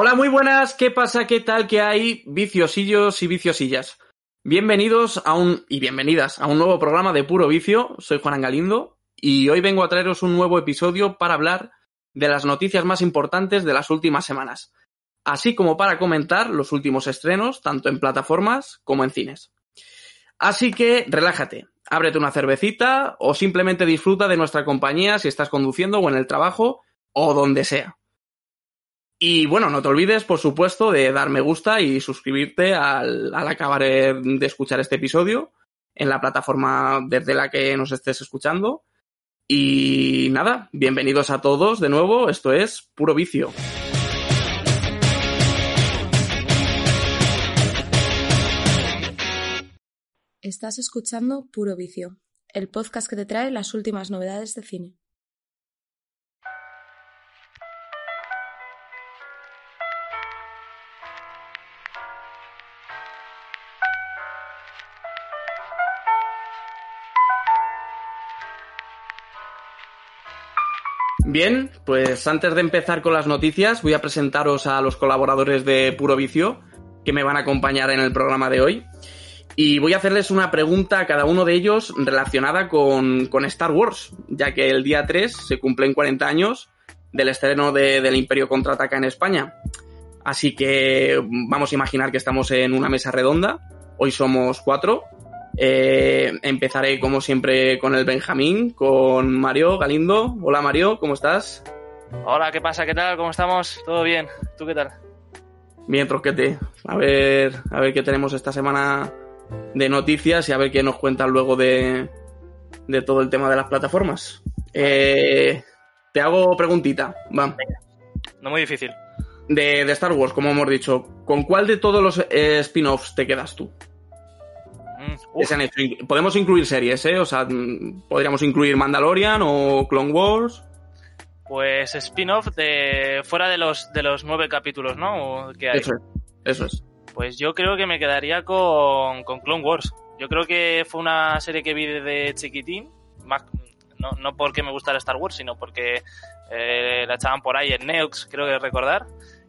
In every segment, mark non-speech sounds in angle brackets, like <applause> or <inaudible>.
Hola, muy buenas. ¿Qué pasa? ¿Qué tal? ¿Qué hay? Viciosillos y viciosillas. Bienvenidos a un y bienvenidas a un nuevo programa de Puro Vicio. Soy Juan Angalindo y hoy vengo a traeros un nuevo episodio para hablar de las noticias más importantes de las últimas semanas, así como para comentar los últimos estrenos tanto en plataformas como en cines. Así que relájate, ábrete una cervecita o simplemente disfruta de nuestra compañía si estás conduciendo o en el trabajo o donde sea. Y bueno, no te olvides, por supuesto, de dar me gusta y suscribirte al, al acabar de escuchar este episodio en la plataforma desde la que nos estés escuchando. Y nada, bienvenidos a todos de nuevo, esto es Puro Vicio. Estás escuchando Puro Vicio, el podcast que te trae las últimas novedades de cine. Bien, pues antes de empezar con las noticias, voy a presentaros a los colaboradores de Puro Vicio que me van a acompañar en el programa de hoy. Y voy a hacerles una pregunta a cada uno de ellos relacionada con, con Star Wars, ya que el día 3 se cumplen 40 años del estreno de, del Imperio Contraataca en España. Así que vamos a imaginar que estamos en una mesa redonda. Hoy somos cuatro. Eh, empezaré como siempre con el Benjamín, con Mario Galindo. Hola Mario, ¿cómo estás? Hola, ¿qué pasa? ¿Qué tal? ¿Cómo estamos? ¿Todo bien? ¿Tú qué tal? Bien, Trosquete. A ver, a ver qué tenemos esta semana de noticias y a ver qué nos cuentan luego de, de todo el tema de las plataformas. Eh, te hago preguntita, va. No muy difícil. De, de, Star Wars, como hemos dicho, ¿con cuál de todos los eh, spin-offs te quedas tú? Que se han hecho. Podemos incluir series, ¿eh? O sea, mm, podríamos incluir Mandalorian o Clone Wars. Pues spin-off de fuera de los de los nueve capítulos, ¿no? Que hay. Eso es. Eso es. Pues yo creo que me quedaría con, con Clone Wars. Yo creo que fue una serie que vi de chiquitín, más, no, no porque me gustara Star Wars, sino porque eh, la echaban por ahí en Neox, creo que recordar.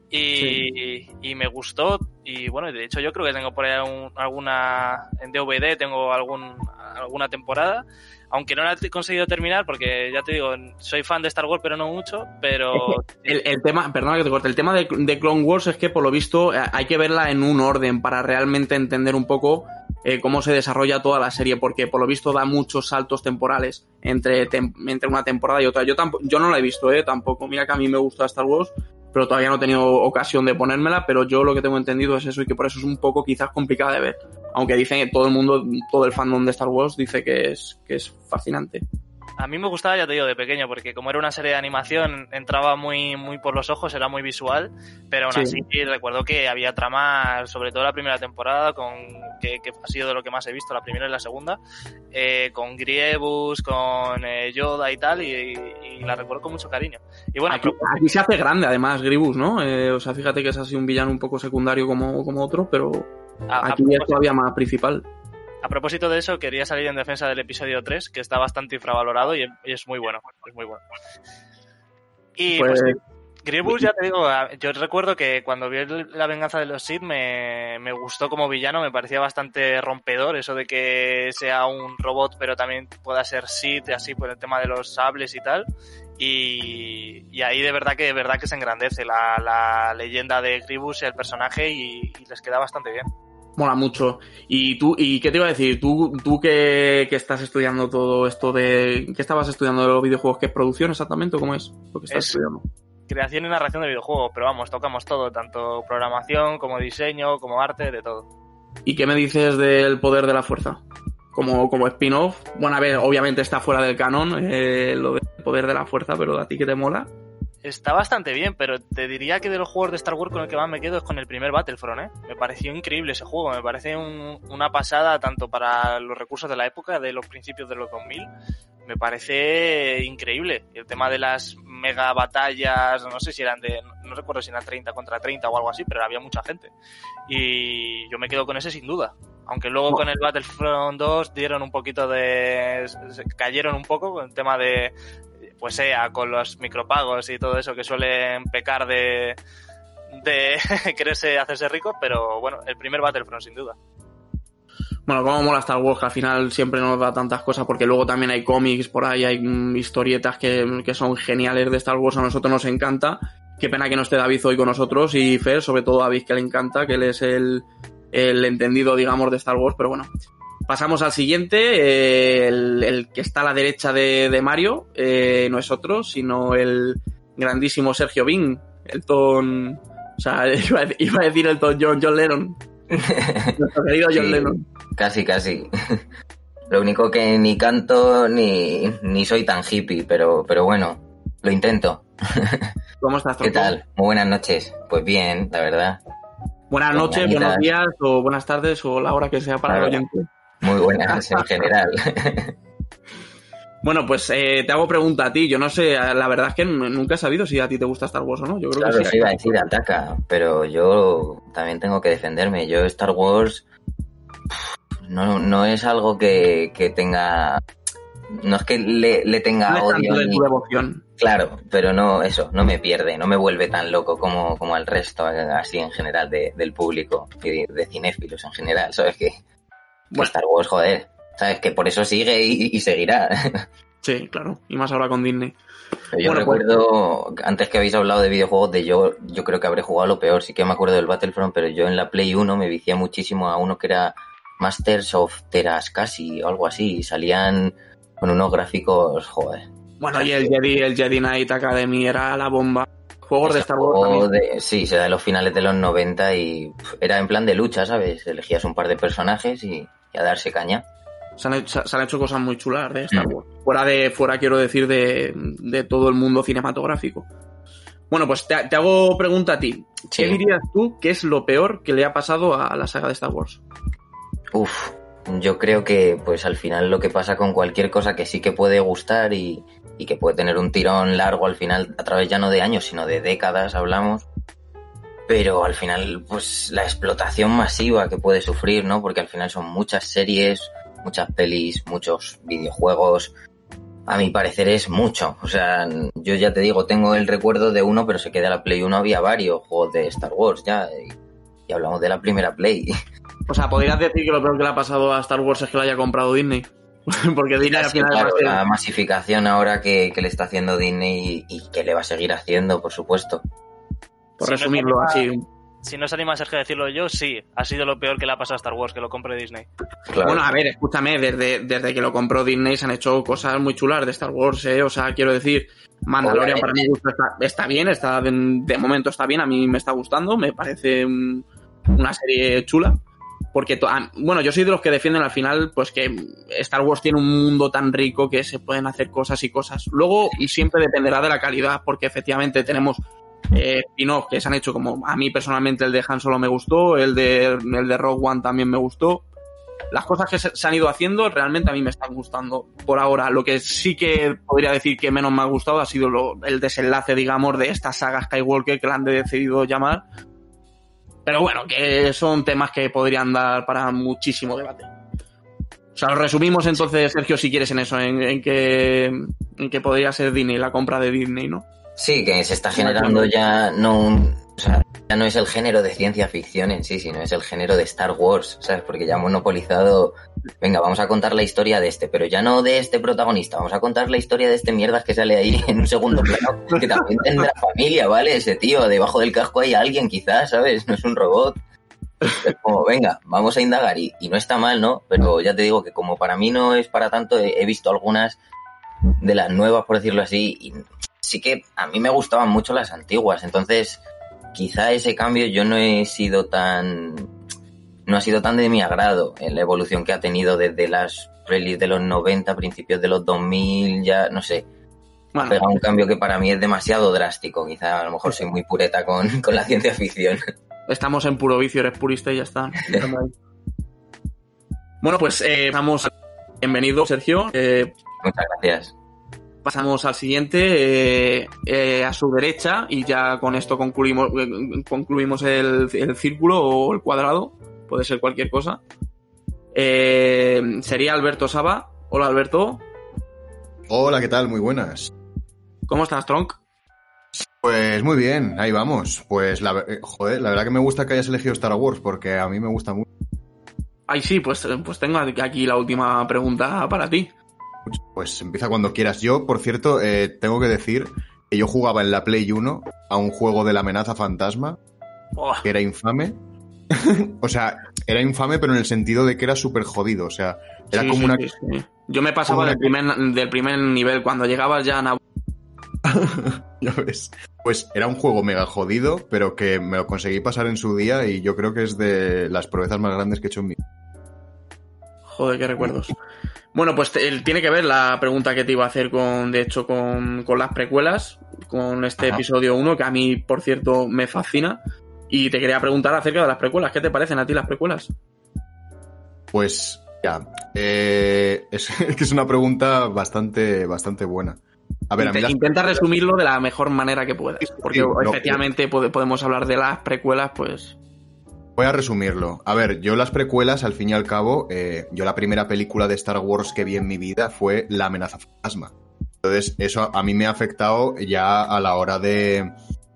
Y, sí. y, me gustó. Y bueno, de hecho yo creo que tengo por ahí un, alguna, en DVD tengo algún, alguna temporada. Aunque no la he conseguido terminar porque ya te digo, soy fan de Star Wars pero no mucho, pero... El, el tema, perdona que te corte, el tema de, de, Clone Wars es que por lo visto eh, hay que verla en un orden para realmente entender un poco eh, cómo se desarrolla toda la serie, porque por lo visto da muchos saltos temporales entre, tem entre una temporada y otra. Yo, yo no la he visto, eh, tampoco. Mira que a mí me gusta Star Wars, pero todavía no he tenido ocasión de ponérmela, pero yo lo que tengo entendido es eso y que por eso es un poco quizás complicada de ver. Aunque dicen que todo el mundo, todo el fandom de Star Wars dice que es, que es fascinante. A mí me gustaba, ya te digo, de pequeño, porque como era una serie de animación, entraba muy, muy por los ojos, era muy visual, pero aún sí. así recuerdo que había tramas, sobre todo la primera temporada, con que, que, ha sido de lo que más he visto, la primera y la segunda, eh, con Grievous, con eh, Yoda y tal, y, y, la recuerdo con mucho cariño. Y bueno, aquí, aquí se hace grande además Grievous, ¿no? Eh, o sea, fíjate que es así un villano un poco secundario como, como otro, pero a, aquí a es todavía más principal. A propósito de eso, quería salir en defensa del episodio 3, que está bastante infravalorado y, es muy bueno. Es muy bueno. Y pues, pues Grievous, ya te digo, yo recuerdo que cuando vi La venganza de los Sith me, me, gustó como villano, me parecía bastante rompedor eso de que sea un robot pero también pueda ser Sith, así por el tema de los sables y tal. Y, y ahí de verdad que de verdad que se engrandece la, la leyenda de Grievous, el personaje, y, y les queda bastante bien mola mucho. Y tú, ¿y qué te iba a decir? Tú, tú que, que, estás estudiando todo esto de. ¿Qué estabas estudiando de los videojuegos? ¿Qué es producción exactamente o cómo es lo que estás es estudiando? Creación y narración de videojuegos, pero vamos, tocamos todo, tanto programación como diseño, como arte, de todo. ¿Y qué me dices del poder de la fuerza? Como, como spin-off. Bueno, a ver, obviamente está fuera del canon, eh, lo del poder de la fuerza, pero a ti que te mola está bastante bien, pero te diría que de los juegos de Star Wars con el que más me quedo es con el primer Battlefront, ¿eh? Me pareció increíble ese juego, me parece un, una pasada tanto para los recursos de la época, de los principios de los 2000, me parece increíble. El tema de las mega batallas, no sé si eran de, no recuerdo si eran 30 contra 30 o algo así, pero había mucha gente. Y yo me quedo con ese sin duda. Aunque luego con el Battlefront 2 dieron un poquito de... cayeron un poco con el tema de, pues sea con los micropagos y todo eso que suelen pecar de, de <laughs> quererse hacerse rico, pero bueno, el primer Battlefront sin duda. Bueno, como mola Star Wars, que al final siempre nos da tantas cosas, porque luego también hay cómics por ahí, hay mm, historietas que, que son geniales de Star Wars, a nosotros nos encanta. Qué pena que no esté David hoy con nosotros y Fer, sobre todo David, que le encanta, que él es el entendido, digamos, de Star Wars, pero bueno. Pasamos al siguiente, eh, el, el, que está a la derecha de, de Mario, eh, no es otro, sino el grandísimo Sergio Bing, el ton... O sea, <laughs> iba a, iba a decir el ton John, John Lennon. <laughs> Nuestro querido John Sí, Lennon. Casi, casi. Lo único que ni canto ni, ni soy tan hippie, pero, pero bueno, lo intento. <laughs> ¿Cómo estás, ¿Qué tronco? tal? Muy buenas noches. Pues bien, la verdad. Buenas noches, buenos días o buenas tardes o la hora que sea para el Claro. oyente. Muy buenas en general. <laughs> Bueno, pues eh, te hago pregunta a ti. Yo no sé, la verdad es que nunca he sabido si a ti te gusta Star Wars o no. Yo creo Claro, que sí. iba a decir, ataca, pero yo también tengo que defenderme. Yo Star Wars no, no es algo que, que tenga... No es que le, le tenga No es odio tanto de ni- tu devoción. Claro, pero no, eso, no me pierde, no me vuelve tan loco como, como al resto, así en general, de- del público y de, de cinéfilos en general, ¿sabes qué? Que Bueno. Star Wars, joder, ¿sabes? Que por eso sigue y, y seguirá. <laughs> Sí, claro. Y más ahora con Disney. Pero yo Bueno, pues- recuerdo, antes que habéis hablado de videojuegos, de yo, yo creo que habré jugado lo peor, sí que me acuerdo del Battlefront, pero yo en la Play 1 me vicié muchísimo a uno que era Masters of Terascasi o algo así, y salían con unos gráficos, joder. Bueno, y el Jedi, el Jedi Knight Academy era la bomba. Juegos de Star Wars de- sí, se da en los finales de los 90 y era en plan de lucha, ¿sabes? Elegías un par de personajes y, y a darse caña. Se han, hecho, se han hecho cosas muy chulas de Star Mm. Wars. Fuera de, fuera quiero decir, de, de todo el mundo cinematográfico. Bueno, pues te, te hago pregunta a ti. ¿Qué dirías tú que es lo peor que le ha pasado a la saga de Star Wars? Uf, yo creo que pues al final lo que pasa con cualquier cosa que sí que puede gustar y, y que puede tener un tirón largo al final, a través ya no de años, sino de décadas hablamos. Pero al final, pues la explotación masiva que puede sufrir, ¿no? Porque al final son muchas series, muchas pelis, muchos videojuegos. A mi parecer es mucho. O sea, yo ya te digo, tengo el recuerdo de uno, pero se queda la Play 1, había varios juegos de Star Wars ya. Y, hablamos de la primera Play. O sea, podrías decir que lo peor que le ha pasado a Star Wars es que lo haya comprado Disney. <laughs> Porque Disney al Sí, final claro, la masificación ahora que, que le está haciendo Disney y, y que le va a seguir haciendo, por supuesto. Por Si no resumirlo así. Si no se anima Sergio a decirlo yo, sí, ha sido lo peor que le ha pasado a Star Wars, que lo compre Disney. Claro. Bueno, a ver, escúchame, desde, desde que lo compró Disney se han hecho cosas muy chulas de Star Wars, ¿eh? O sea, quiero decir, Mandalorian Obviamente. para mi gusto está, está bien, está de, de momento está bien, a mí me está gustando, me parece un- una serie chula. Porque, to- bueno, yo soy de los que defienden al final, pues que Star Wars tiene un mundo tan rico que se pueden hacer cosas y cosas. Luego, y siempre dependerá de la calidad, porque efectivamente tenemos eh, spin-off que se han hecho como a mí personalmente el de Han Solo me gustó, el de, el de Rogue One también me gustó. Las cosas que se, han ido haciendo realmente a mí me están gustando por ahora. Lo que sí que podría decir que menos me ha gustado ha sido el desenlace, digamos, de esta saga Skywalker que la han decidido llamar. Pero bueno, que son temas que podrían dar para muchísimo debate. O sea, lo resumimos entonces, Sergio, si quieres en eso, en, en que, en que podría ser Disney, la compra de Disney, ¿no? Sí, que se está generando ya no un, o sea, ya no es el género de ciencia ficción en sí, sino es el género de Star Wars, ¿sabes? Porque ya ha monopolizado, venga, vamos a contar la historia de este, pero ya no de este protagonista, vamos a contar la historia de este mierdas que sale ahí en un segundo plano, que también tendrá familia, ¿vale? Ese tío, debajo del casco hay alguien quizás, ¿sabes? No es un robot. Es como, venga, vamos a indagar y, y no está mal, ¿no? Pero ya te digo que como para mí no es para tanto, he, he visto algunas de las nuevas, por decirlo así, y sí que a mí me gustaban mucho las antiguas, entonces quizá ese cambio yo no he sido tan no ha sido tan de mi agrado en la evolución que ha tenido desde las release de los 90, principios de los 2000, ya no sé, Bueno, pegado un cambio que para mí es demasiado drástico, quizá a lo mejor soy muy pureta con, con la ciencia ficción. Estamos en puro vicio, eres purista y ya está. <laughs> Bueno, pues eh, vamos. Bienvenido, Sergio. Eh, Muchas gracias. pasamos al siguiente, eh, eh, a su derecha, y ya con esto concluimos, eh, concluimos el, el círculo o el cuadrado, puede ser cualquier cosa. Eh, sería Alberto Saba. Hola, Alberto. Hola, ¿qué tal? Muy buenas. ¿Cómo estás, Tronk? Pues muy bien, ahí vamos. Pues la, eh, joder, la verdad que me gusta que hayas elegido Star Wars porque a mí me gusta mucho. Ay, sí, pues, pues tengo aquí la última pregunta para ti. Pues empieza cuando quieras. Yo, por cierto, eh, tengo que decir que yo jugaba en la Play 1 a un juego de la amenaza fantasma Oh, que era infame. <laughs> o sea, era infame, pero en el sentido de que era súper jodido. O sea, era sí, como sí, una. sí. Yo me pasaba del primer, del primer nivel. Cuando llegabas ya a <laughs> Ya ves. Pues era un juego mega jodido, pero que me lo conseguí pasar en su día y yo creo que es de las proezas más grandes que he hecho en mi Joder, qué recuerdos. Bueno, pues te- tiene que ver la pregunta que te iba a hacer con, de hecho, con, con las precuelas, con este Ajá. episodio 1, que a mí, por cierto, me fascina. Y te quería preguntar acerca de las precuelas. ¿Qué te parecen a ti las precuelas? Pues ya, eh, es, que <laughs> es una pregunta bastante, bastante buena. A ver, a mí Inte- las Intenta resumirlo de la mejor manera que puedas. Porque sí, no, efectivamente pode- podemos hablar de las precuelas, pues. Voy a resumirlo. A ver, yo las precuelas, al fin y al cabo, eh, yo la primera película de Star Wars que vi en mi vida fue La amenaza fantasma. Entonces, eso a- a mí me ha afectado ya a la hora de.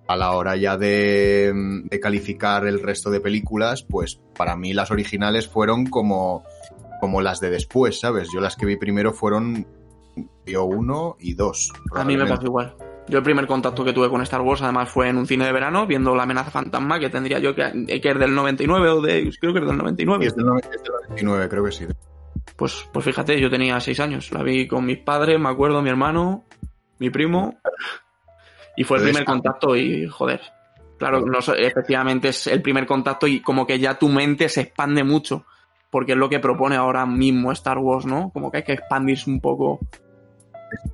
A la hora ya de, de calificar el resto de películas, pues para mí las originales fueron como, como las de después, ¿sabes? Yo las que vi primero fueron yo uno y dos. A mí me pasó igual. Yo el primer contacto que tuve con Star Wars además fue en un cine de verano viendo La amenaza fantasma que tendría yo que, que es del 99 o de creo que es del 99. Y es del noven- es del 99, creo que sí. Pues pues fíjate, yo tenía 6 años, la vi con mis padres, me acuerdo, mi hermano, mi primo y fue el primer contacto y joder. Claro, no, efectivamente es el primer contacto y como que ya tu mente se expande mucho, porque es lo que propone ahora mismo Star Wars, ¿no? Como que hay que expandirse un poco.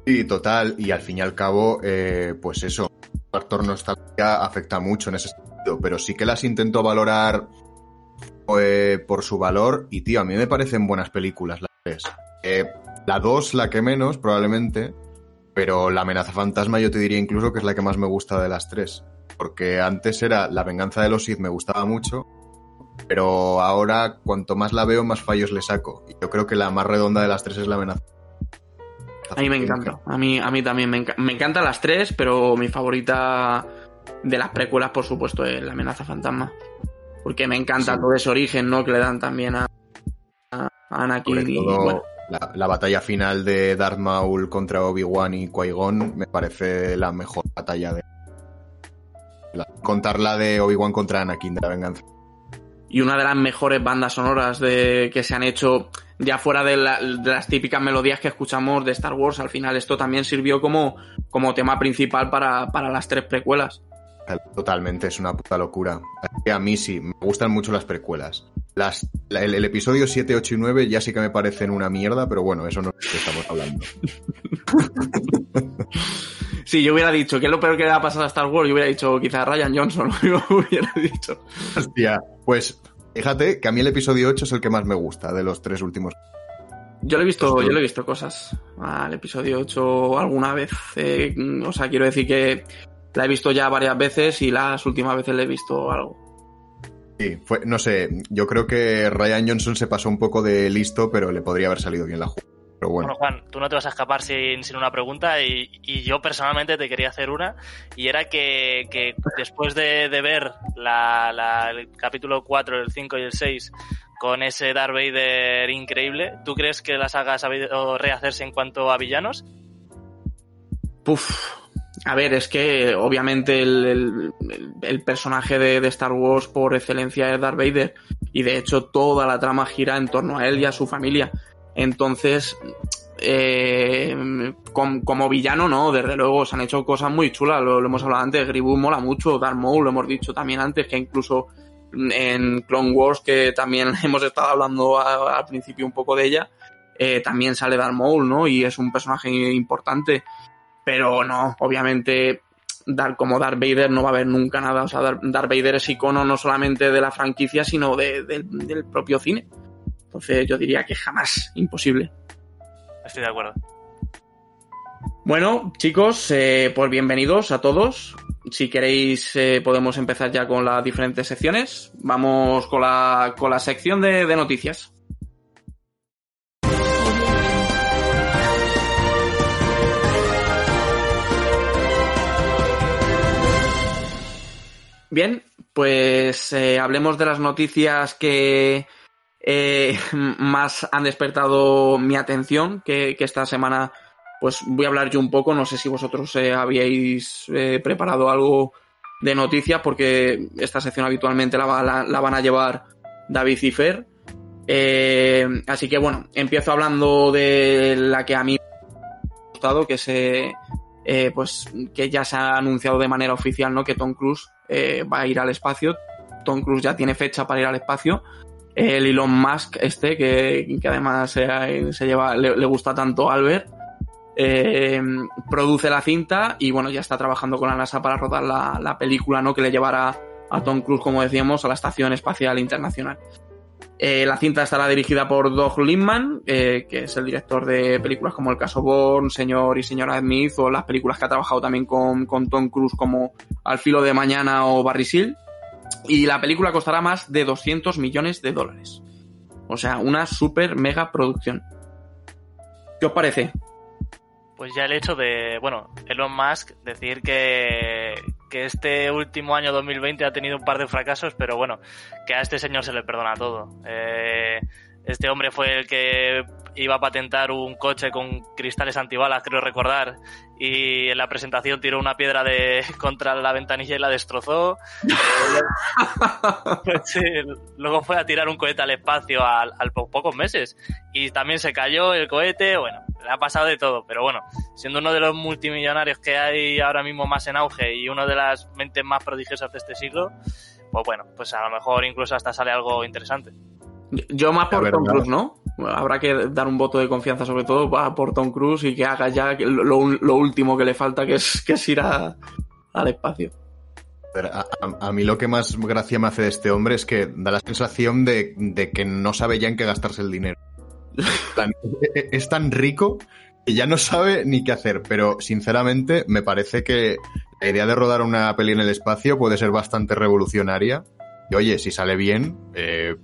Sí, total. Y al fin y al cabo, eh, pues eso, el factor nostalgia afecta mucho en ese sentido. Pero sí que las intento valorar eh, por su valor. Y tío, a mí me parecen buenas películas las tres. Eh, la dos, la que menos, probablemente. Pero la amenaza fantasma yo te diría incluso que es la que más me gusta de las tres. Porque antes era La venganza de los Sith, me gustaba mucho. Pero ahora, cuanto más la veo, más fallos le saco. Y yo creo que la más redonda de las tres es la amenaza. A mí me encanta. A mí, a mí también me, me encantan las tres, pero mi favorita de las precuelas, por supuesto, es La amenaza fantasma. Porque me encanta Sí. todo ese origen, ¿no? Que le dan también a, a Anakin Sobre y todo bueno, la, la batalla final de Darth Maul contra Obi-Wan y Qui-Gon me parece la mejor batalla de... la- contar la de Obi-Wan contra Anakin de la venganza. Y una de las mejores bandas sonoras de, que se han hecho ya fuera de, la- de las típicas melodías que escuchamos de Star Wars. Al final esto también sirvió como, como tema principal para, para las tres precuelas. Totalmente, es una puta locura. A mí sí, me gustan mucho las precuelas. Las, la- el, el episodio 7, 8 y 9 ya sí que me parecen una mierda, pero bueno, eso no es lo que estamos hablando. <laughs> Si yo hubiera dicho que es lo peor que le ha pasado a Star Wars, yo hubiera dicho quizás Ryan Johnson, <laughs> hubiera dicho. Hostia, pues fíjate que a mí el episodio 8 es el que más me gusta de los tres últimos. Yo le he visto, Pues yo le he visto cosas al episodio 8 alguna vez. eh, o sea, quiero decir que la he visto ya varias veces y las últimas veces le he visto algo. Sí, fue, no sé, yo creo que Ryan Johnson se pasó un poco de listo, pero le podría haber salido bien la jugada. Pero bueno, Bueno, Juan, tú no te vas a escapar sin, sin una pregunta y, y yo personalmente te quería hacer una y era que, que después de, de ver la, la- el capítulo 4, el 5 y el 6 con ese Darth Vader increíble, ¿tú crees que la saga ha sabido rehacerse en cuanto a villanos? Puf. A ver, es que obviamente el, personaje de, Star Wars por excelencia es Darth Vader y de hecho toda la trama gira en torno a él y a su familia. Entonces, eh, com- como villano no, desde luego se han hecho cosas muy chulas, lo, hemos hablado antes, Grievous mola mucho, Darth Maul lo hemos dicho también antes, que incluso en Clone Wars, que también <laughs> hemos estado hablando al principio un poco de ella, eh, también sale Darth Maul, ¿no? Y es un personaje importante. Pero no, obviamente, Dar, como Darth Vader no va a haber nunca nada. O sea, Dar- Darth Vader es icono no solamente de la franquicia, sino de- de- del propio cine. Entonces yo diría que jamás, imposible. Estoy de acuerdo. Bueno, chicos, eh, pues bienvenidos a todos. Si queréis, eh, podemos empezar ya con las diferentes secciones. Vamos con la, con la sección de, de noticias. Bien, pues eh, hablemos de las noticias que eh, <laughs> más han despertado mi atención, que, esta semana pues voy a hablar yo un poco, no sé si vosotros eh, habíais eh, preparado algo de noticias, porque esta sección habitualmente la, la, la van a llevar David y Fer. Así que bueno, empiezo hablando de la que a mí me ha gustado, que se pues que ya se ha anunciado de manera oficial, ¿no? Que Tom Cruise eh, va a ir al espacio. Tom Cruise ya tiene fecha para ir al espacio. El Elon Musk, este, que, que además se, lleva, le, le, gusta tanto a Albert, eh, produce la cinta y bueno, ya está trabajando con la NASA para rodar la, la película, ¿no? Que le llevará a Tom Cruise, como decíamos, a la Estación Espacial Internacional. Eh, la cinta estará dirigida por Doug Liman, eh, que es el director de películas como El caso Bourne, Señor y Señora Smith, o las películas que ha trabajado también con, con Tom Cruise como Al filo de mañana o Barry Seal. Y la película costará más de 200 millones de dólares. O sea, una super mega producción. ¿Qué os parece? Pues ya el hecho de, bueno, Elon Musk decir que, que este último año 2020 ha tenido un par de fracasos, pero bueno, que a este señor se le perdona todo. Eh, este hombre fue el que iba a patentar un coche con cristales antibalas, creo recordar, y en la presentación tiró una piedra de <laughs> contra la ventanilla y la destrozó. <laughs> sí, luego fue a tirar un cohete al espacio al, al pocos meses y también se cayó el cohete, bueno, le ha pasado de todo, pero bueno, siendo uno de los multimillonarios que hay ahora mismo más en auge y una de las mentes más prodigiosas de este siglo, pues bueno, pues a lo mejor incluso hasta sale algo interesante. Yo más por Tom Cruise, ¿no? Habrá que dar un voto de confianza sobre todo por Tom Cruise y que haga ya lo, lo último que le falta, que es, que es ir a, al espacio. Pero a, a, a, mí lo que más gracia me hace de este hombre es que da la sensación de, de que no sabe ya en qué gastarse el dinero. Tan, es tan rico que ya no sabe ni qué hacer, pero sinceramente me parece que la idea de rodar una peli en el espacio puede ser bastante revolucionaria. Y oye, si sale bien, eh,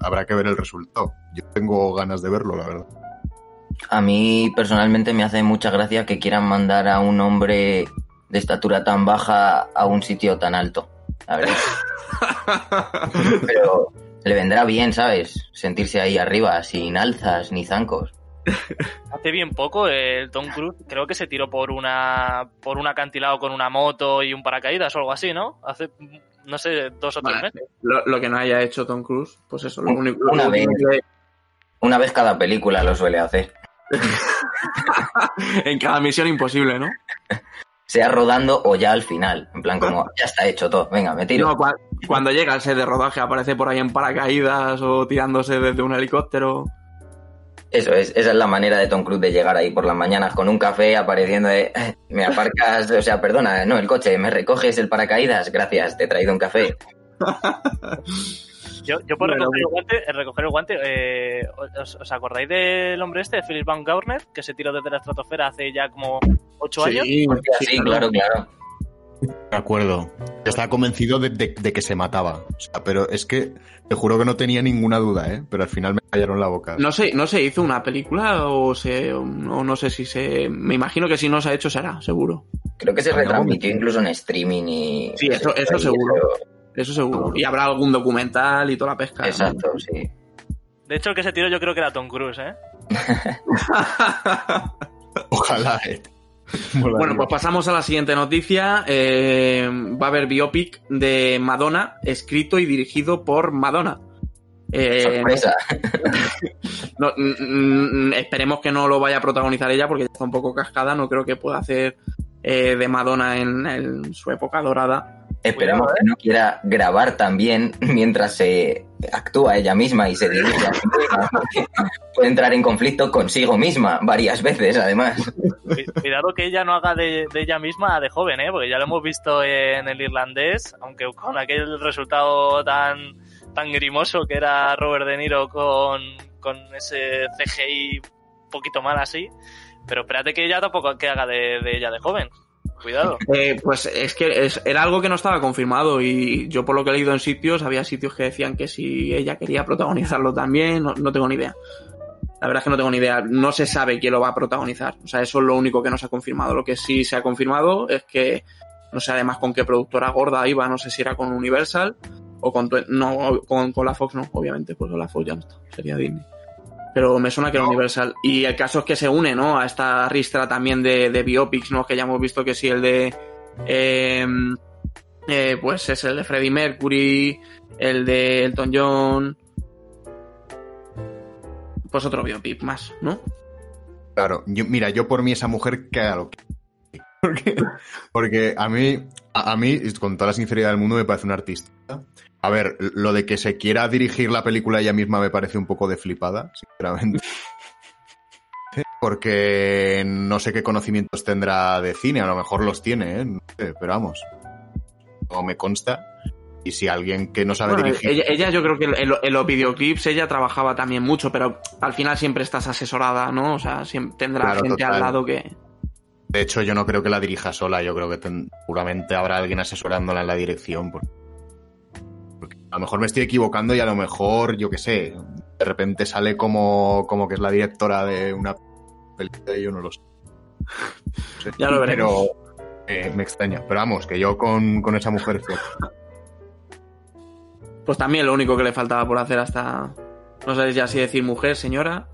habrá que ver el resultado. Yo tengo ganas de verlo, la verdad. A mí personalmente me hace mucha gracia que quieran mandar a un hombre de estatura tan baja a un sitio tan alto. A ver. <laughs> Pero le vendrá bien, ¿sabes? Sentirse ahí arriba, sin alzas ni zancos. Hace bien poco el Tom Cruise creo que se tiró por una por un acantilado con una moto y un paracaídas o algo así, ¿no? Hace no sé, dos o tres Vale. meses. Lo, lo que no haya hecho Tom Cruise, pues eso, lo único, lo Una vez. único que- Una vez cada película lo suele hacer. <laughs> en cada misión imposible, ¿no? Sea rodando o ya al final. En plan, como, <laughs> ya está hecho todo. Venga, me tiro. No, cua- cuando llega al set de rodaje aparece por ahí en paracaídas o tirándose desde un helicóptero. Eso es, esa es la manera de Tom Cruise de llegar ahí por las mañanas con un café apareciendo de, "Eh, me aparcas, o sea, perdona, no, el coche, me recoges el paracaídas, gracias, te he traído un café. <laughs> Yo, yo por recoger el guante, eh, recoger el guante eh, ¿os, os acordáis del hombre este, Philip Van Gaurner, que se tiró desde la estratosfera hace ya como ocho años? Sí, sí, claro, claro. De acuerdo. Yo estaba convencido de, de- de que se mataba. O sea, pero es que te juro que no tenía ninguna duda, ¿eh? Pero al final me callaron la boca. No sé, no se hizo una película o se, o no sé si se, me imagino que si no se ha hecho será, seguro. Creo que se Ah, no. retransmitió incluso en streaming y... Sí, no eso- eso seguro. Eso seguro. Y habrá algún documental y toda la pesca. ¿no? Exacto, sí. De hecho, el que se tiró yo creo que era Tom Cruise, ¿eh? <laughs> <laughs> Ojalá, ¿eh? <laughs> Molaría. Bueno, pues pasamos a la siguiente noticia. Eh, va a haber biopic de Madonna, escrito y dirigido por Madonna. Eh, Sorpresa. <laughs> no- mm, mm, esperemos que no lo vaya a protagonizar ella porque ya está un poco cascada. No creo que pueda hacer eh, de Madonna en, en su época dorada. Esperemos Cuidado, que no quiera grabar también <laughs> mientras se actúa ella misma y se dirige a sí misma. <laughs> Puede entrar en conflicto consigo misma varias veces, además. Cu- Cuidado que ella no haga de, de ella misma de joven, ¿eh? Porque ya lo hemos visto en el irlandés, aunque con aquel resultado tan, tan grimoso que era Robert De Niro con, con ese CGI un poquito mal así. Pero espérate que ella tampoco que haga de, de ella de joven. Cuidado. Eh, pues es que es- era algo que no estaba confirmado y yo por lo que he leído en sitios, había sitios que decían que si ella quería protagonizarlo también, no, no tengo ni idea. La verdad es que no tengo ni idea. No se sabe quién lo va a protagonizar. O sea, eso es lo único que no se ha confirmado. Lo que sí se ha confirmado es que no sé además con qué productora gorda iba, no sé si era con Universal o con, no, con, con la Fox no, obviamente, pues con la Fox ya no está, sería Disney. Pero me suena que era Universal. Y el caso es que se une, ¿no? A esta ristra también de, de biopics, ¿no? Que ya hemos visto que sí, el de... Eh, eh, pues es el de Freddie Mercury, el de Elton John. Pues otro biopic más, ¿no? Claro, yo, mira, yo por mí esa mujer que haga lo que. Porque, porque a mí, a, a mí, con toda la sinceridad del mundo, me parece un artista. A ver, lo de que se quiera dirigir la película ella misma me parece un poco de flipada, sinceramente. <laughs> Porque no sé qué conocimientos tendrá de cine, a lo mejor los tiene, ¿eh? No sé, pero vamos. No me consta. Y si alguien que no sabe Bueno, dirigir. ella, ella yo creo que en, lo- en los videoclips ella trabajaba también mucho, pero al final siempre estás asesorada, ¿no? O sea, siempre tendrá Claro, gente total. al lado que... De hecho, yo no creo que la dirija sola, yo creo que ten- seguramente habrá alguien asesorándola en la dirección. por- Porque a lo mejor me estoy equivocando y a lo mejor, yo qué sé, de repente sale como, como que es la directora de una película y yo no lo sé. No sé. Ya lo veremos. Pero eh, me extraña. Pero vamos, que yo con, con esa mujer Pues también lo único que le faltaba por hacer hasta... No sé ya si decir mujer, señora.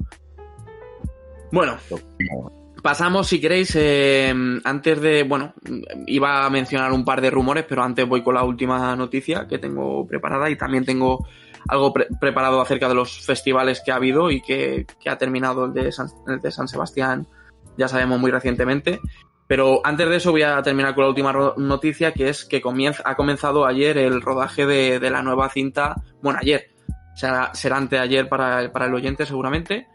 Bueno, Pasamos, si queréis, eh, antes de, bueno, iba a mencionar un par de rumores, pero antes voy con la última noticia que tengo preparada y también tengo algo pre- preparado acerca de los festivales que ha habido y que, que ha terminado el de, San, el de San Sebastián, ya sabemos muy recientemente. Pero antes de eso voy a terminar con la última noticia, que es que comienza, ha comenzado ayer el rodaje de, de la nueva cinta, bueno, ayer, será, será anteayer para, para el oyente seguramente.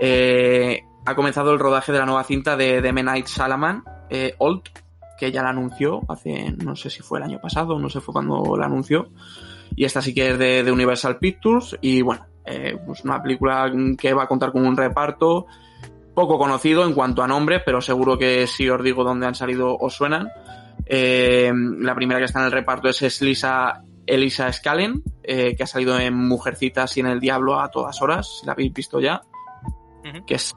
Eh, ha comenzado el rodaje de la nueva cinta de, de M. Night Salaman, eh, Old, que ya la anunció hace, no sé si fue el año pasado, no sé fue cuando la anunció. Y esta sí que es de, de Universal Pictures. Y bueno, eh, pues una película que va a contar con un reparto poco conocido en cuanto a nombres, pero seguro que si os digo dónde han salido os suenan. Eh, la primera que está en el reparto es, Lisa, Elisa Scallen, eh, que ha salido en Mujercitas y en El Diablo a todas horas, si la habéis visto ya. Que es,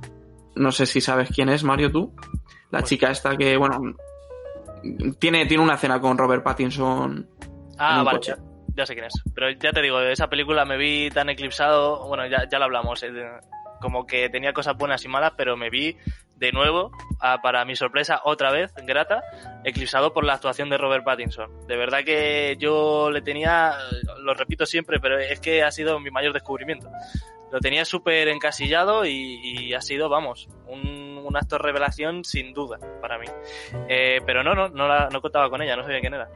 no sé si sabes quién es, Mario, tú. La Pues- chica esta que, bueno, tiene, tiene una cena con Robert Pattinson. Ah, vale, ya, ya sé quién es. Pero ya te digo, esa película me vi tan eclipsado, bueno, ya, ya lo hablamos, eh, como que tenía cosas buenas y malas, pero me vi de nuevo, para mi sorpresa, otra vez, grata, eclipsado por la actuación de Robert Pattinson. De verdad que yo le tenía, lo repito siempre, pero es que ha sido mi mayor descubrimiento. Lo tenía súper encasillado y, ha sido, vamos, un, acto de revelación sin duda para mí. Eh, pero no, no, no, la- no contaba con ella, no sabía quién era.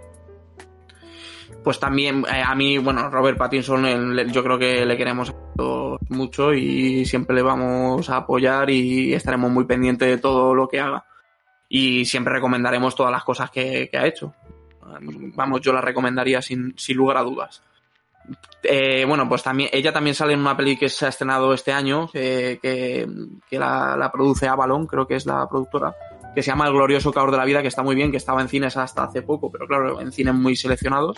Pues también eh, a mí, bueno, Robert Pattinson, yo creo que le queremos mucho y siempre le vamos a apoyar y estaremos muy pendientes de todo lo que haga. Y siempre recomendaremos todas las cosas que, que ha hecho. Vamos, yo la recomendaría sin, sin lugar a dudas. Eh, bueno, pues también, ella también sale en una peli que se ha estrenado este año, que, que la, la produce Avalon, creo que es la productora, que se llama El glorioso caos de la vida, que está muy bien, que estaba en cines hasta hace poco, pero claro, en cines muy seleccionados.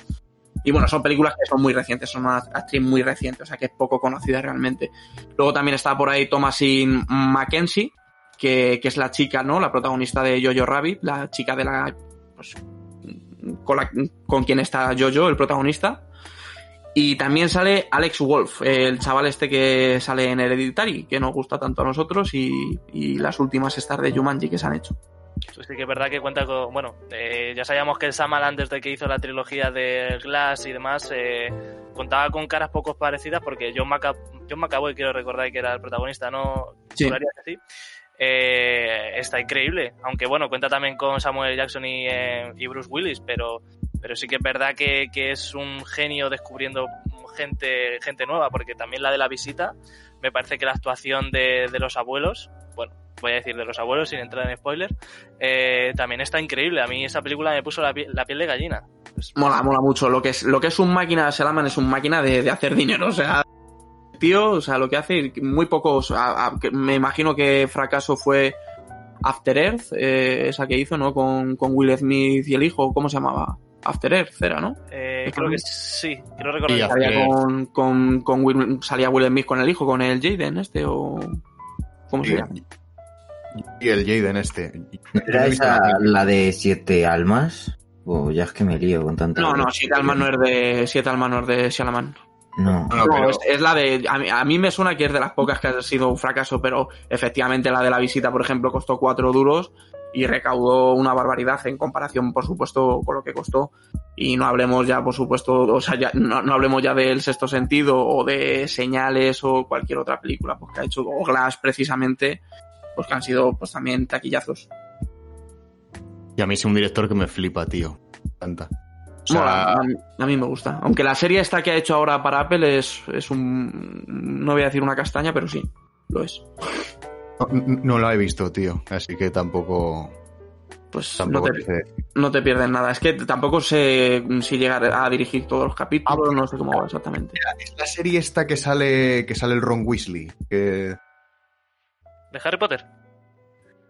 Y bueno, son películas que son muy recientes, son una actriz muy reciente, o sea que es poco conocida realmente. Luego también está por ahí Thomasin Mackenzie, que, que es la chica, ¿no? La protagonista de Jojo Rabbit, la chica de la. Pues, con, la- con quien está Jojo, el protagonista. Y también sale Alex Wolf, el chaval este que sale en Hereditary, que nos gusta tanto a nosotros, y, y las últimas stars de Jumanji que se han hecho. Pues sí que es verdad que cuenta con... Bueno, eh, ya sabíamos que el Samalan desde que hizo la trilogía de Glass y demás eh, contaba con caras poco parecidas porque John, Maca John McAvoy, quiero recordar que era el protagonista, ¿no? Sí. Sí. Eh, está increíble, aunque bueno, cuenta también con Samuel Jackson y, eh, y Bruce Willis, pero, pero sí que es verdad que, que es un genio descubriendo gente, gente nueva, porque también la de la visita, me parece que la actuación de, de los abuelos, bueno, voy a decir de los abuelos sin entrar en spoiler, eh, también está increíble. A mí esa película me puso la, la piel de gallina. Mola, mola mucho. Lo que es, lo que es un máquina de Salaman es un máquina de, de hacer dinero. O sea, tío, o sea, lo que hace, muy pocos. me imagino que fracaso fue After Earth, eh, esa que hizo, ¿no? Con, con Will Smith y el hijo, ¿cómo se llamaba? After Earth era, ¿no? eh, creo que sí, creo recordar. Salía con, con, con Will, salía Will Smith con el hijo, con el Jaden este, o. ¿Cómo se llama? y el Jaden este. ¿No ¿Era esa la de siete almas? O ya es que me lío con tanta. No, no, Siete Almas no es de Siete Almas no es de Shalaman. No. No, No, pero- es, es la de. A mí, a mí me suena que es de las pocas que ha sido un fracaso, pero efectivamente la de la visita, por ejemplo, costó cuatro duros y recaudó una barbaridad en comparación, por supuesto, con lo que costó. Y no hablemos ya, por supuesto, o sea, ya, no, no hablemos ya del sexto sentido o de señales o cualquier otra película pues, que ha hecho, o Glass precisamente, pues que han sido pues también taquillazos. Y a mí es un director que me flipa, tío. Me encanta. O sea, Mola, a, mí, a mí me gusta. Aunque la serie esta que ha hecho ahora para Apple es, es un. No voy a decir una castaña, pero sí, lo es. No, no lo he visto, tío. Así que tampoco. Pues no te, sé. no te pierdes nada. Es que tampoco sé si llegar a dirigir todos los capítulos, no sé cómo va exactamente. Es la serie esta que sale, que sale el Ron Weasley. Que ¿De Harry Potter?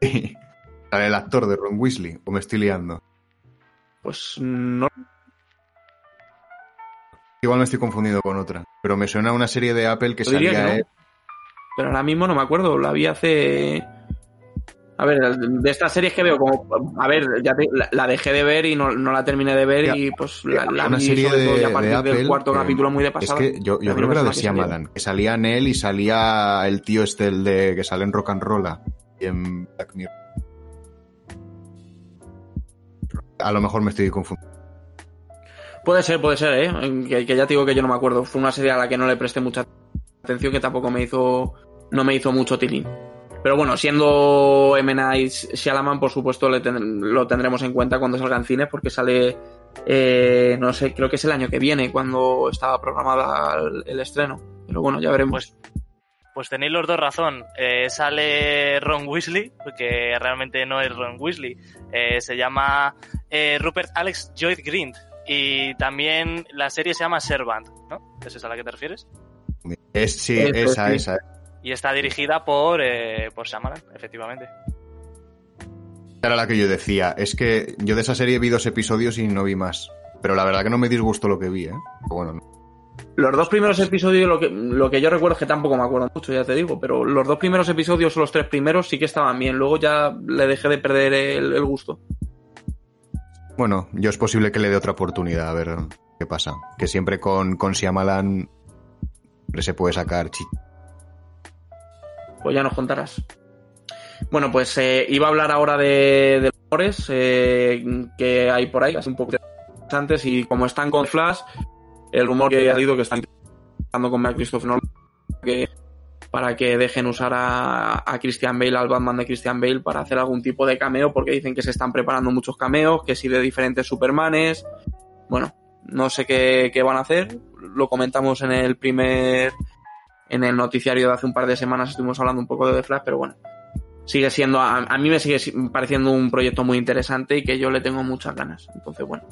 sale el actor de Ron Weasley. O me estoy liando. Pues no. Igual me estoy confundiendo con otra. Pero me suena a una serie de Apple que Yo diría salía. que no. él. Pero ahora mismo no me acuerdo. La vi hace. A ver, de estas series que veo, como. A ver, ya te- la, la dejé de ver y no, no la terminé de ver Ya. y pues la, la una vi serie sobre todo de, a de partir Apple. del cuarto capítulo muy de Es pasada. que yo, yo creo que era de que salía. Shyamalan. Que salía en él y salía el tío este, el de que sale en Rock and Roll y en Black Mirror. A lo mejor me estoy confundiendo. Puede ser, puede ser, ¿eh? Que, que ya te digo que yo no me acuerdo. Fue una serie a la que no le presté mucha atención, que tampoco me hizo, no me hizo mucho tilín. Pero bueno, siendo M. Night Shyamalan, por supuesto, le ten- lo tendremos en cuenta cuando salga en cines, porque sale, eh, no sé, creo que es el año que viene, cuando estaba programada el, el estreno. Pero bueno, ya veremos. Pues, pues tenéis los dos razón. Eh, sale Ron Weasley, que realmente no es Ron Weasley. Eh, se llama eh, Rupert Alex Lloyd Green. Y también la serie se llama Servant, ¿no? ¿Es esa a la que te refieres? Es, sí, esa, sí. esa. Y está dirigida por, eh, por Shyamalan, efectivamente. Era la que yo decía. Es que yo de esa serie vi dos episodios y no vi más. Pero la verdad que no me disgustó lo que vi, ¿eh? Bueno, no. Los dos primeros episodios, lo que, lo que yo recuerdo es que tampoco me acuerdo mucho, ya te digo, pero los dos primeros episodios o los tres primeros sí que estaban bien. Luego ya le dejé de perder el, el gusto. Bueno, yo es posible que le dé otra oportunidad a ver qué pasa. Que siempre con, con Shyamalan siempre se puede sacar chi- Pues ya nos contarás. Bueno, pues eh, iba a hablar ahora de, de los rumores eh, que hay por ahí, así un poco interesantes, y como están con Flash, el rumor que ha salido que están intentando con a Christopher Nolan que, para que dejen usar a, Christian Bale, al Batman de Christian Bale, para hacer algún tipo de cameo, porque dicen que se están preparando muchos cameos, que sí de diferentes Supermanes. Bueno, no sé qué van a hacer, lo comentamos en el primer en el noticiario de hace un par de semanas estuvimos hablando un poco de The Flash, pero bueno, sigue siendo, a, a mí me sigue si- pareciendo un proyecto muy interesante y que yo le tengo muchas ganas. Entonces, bueno,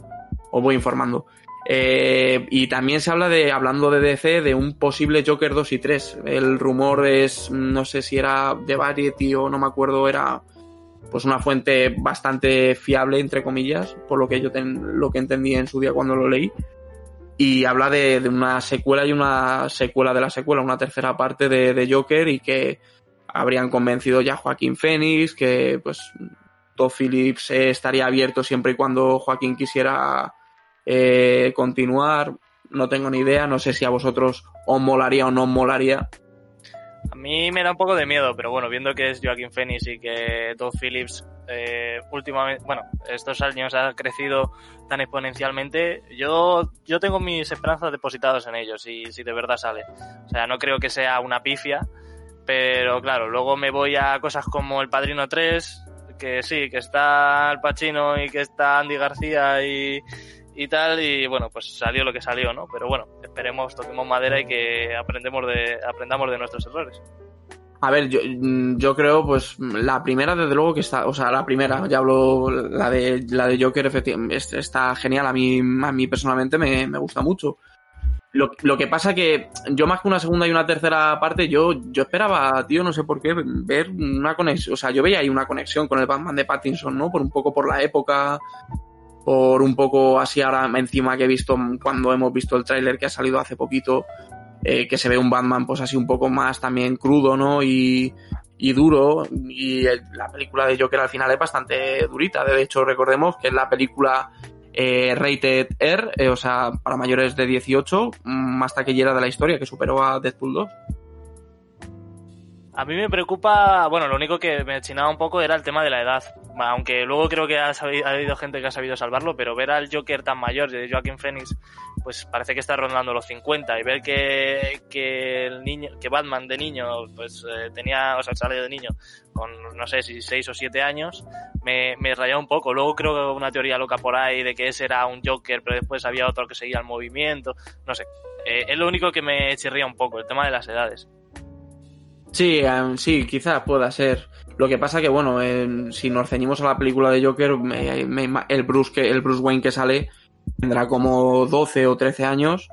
os voy informando. Eh, y también se habla de, hablando de DC, de un posible Joker 2 y 3. El rumor es, no sé si era de Variety o no me acuerdo, era pues una fuente bastante fiable, entre comillas, por lo que yo ten- lo que entendí en su día cuando lo leí y habla de, de una secuela y una secuela de la secuela, una tercera parte de, de Joker y que habrían convencido ya a Joaquín Phoenix, que pues Todd Phillips eh, estaría abierto siempre y cuando Joaquín quisiera eh, continuar. No tengo ni idea, no sé si a vosotros os molaría o no os molaría. A mí me da un poco de miedo, pero bueno, viendo que es Joaquin Phoenix y que Todd Phillips eh, últimamente, bueno, estos años ha crecido tan exponencialmente, yo, yo tengo mis esperanzas depositadas en ellos y si de verdad sale. O sea, no creo que sea una pifia, pero claro, luego me voy a cosas como El Padrino 3, que sí, que está Al Pacino y que está Andy García y, y tal, y bueno, pues salió lo que salió, ¿no? Pero bueno, esperemos, toquemos madera y que aprendemos de, aprendamos de nuestros errores. A ver, yo, mm, yo creo, pues, la primera, desde luego que está, o sea, la primera, ya hablo, la de, la de Joker, efectivamente, es- está genial, a mí, a mí personalmente me, me gusta mucho. Lo, lo que pasa que yo más que una segunda y una tercera parte, yo, yo esperaba, tío, no sé por qué, ver una conexión, o sea, yo veía ahí una conexión con el Batman de Pattinson, ¿no? Por un poco por la época, por un poco así ahora encima que he visto cuando hemos visto el tráiler que ha salido hace poquito, eh, que se ve un Batman pues así un poco más también crudo, ¿no? Y, y duro. Y la película de Joker al final es bastante durita. De hecho, recordemos que es la película eh, rated R, eh, o sea, para mayores de 18, más taquillera de la historia, que superó a Deadpool 2. A mí me preocupa, bueno, lo único que me chinaba un poco era el tema de la edad. Aunque luego creo que ha, ha habido gente que ha sabido salvarlo, pero ver al Joker tan mayor de Joaquín Phoenix, pues parece que está rondando los 50. Y ver que, que el niño, que Batman de niño, pues eh, tenía, o sea, sale de niño con, no sé si 6 o 7 años, me, me rayaba un poco. Luego creo que una teoría loca por ahí de que ese era un Joker, pero después había otro que seguía el movimiento. No sé. Eh, es lo único que me chirría un poco, el tema de las edades. Sí, um, sí, quizás pueda ser. Lo que pasa que, bueno, si nos ceñimos a la película de Joker, me, el, Bruce que, el Bruce Wayne que sale tendrá como 12 o 13 años.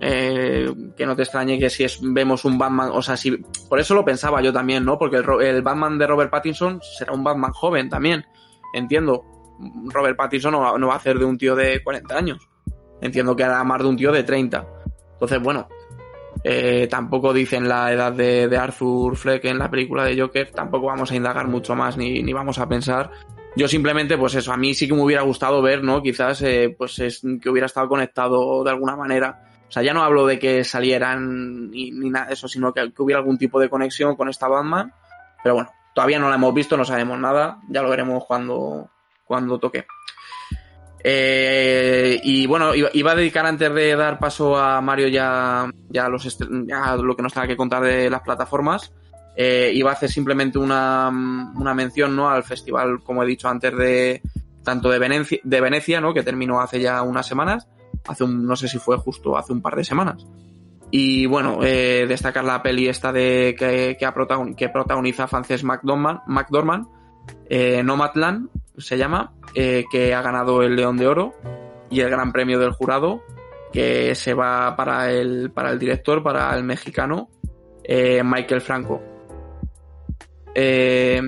Eh, que no te extrañe que si es, vemos un Batman, o sea, si, por eso lo pensaba yo también, ¿no? Porque el, el Batman de Robert Pattinson será un Batman joven también, entiendo. Robert Pattinson no va, no va a hacer de un tío de 40 años. Entiendo que hará más de un tío de 30. Entonces, bueno, eh, tampoco dicen la edad de, de, Arthur Fleck en la película de Joker, tampoco vamos a indagar mucho más ni, ni, vamos a pensar. Yo simplemente, pues eso, a mí sí que me hubiera gustado ver, ¿no? Quizás, eh, pues es que hubiera estado conectado de alguna manera. O sea, ya no hablo de que salieran ni, nada de eso, sino que, que, hubiera algún tipo de conexión con esta Batman. Pero bueno, todavía no la hemos visto, no sabemos nada, ya lo veremos cuando, cuando toque. Eh, y bueno, iba a dedicar antes de dar paso a Mario ya, ya, los ya lo que nos tenga que contar de las plataformas. Eh, iba a hacer simplemente una, una mención ¿no? al festival, como he dicho antes, de tanto de Venecia, de Venecia, ¿no? que terminó hace ya unas semanas, hace un, no sé si fue justo hace un par de semanas. Y bueno, eh, destacar la peli esta de que, que, protagon, que protagoniza Frances McDormand, McDormand eh, Nomadland, se llama, eh, que ha ganado el León de Oro y el Gran Premio del Jurado, que se va para el, para el director, para el mexicano eh, Michael Franco. Eh,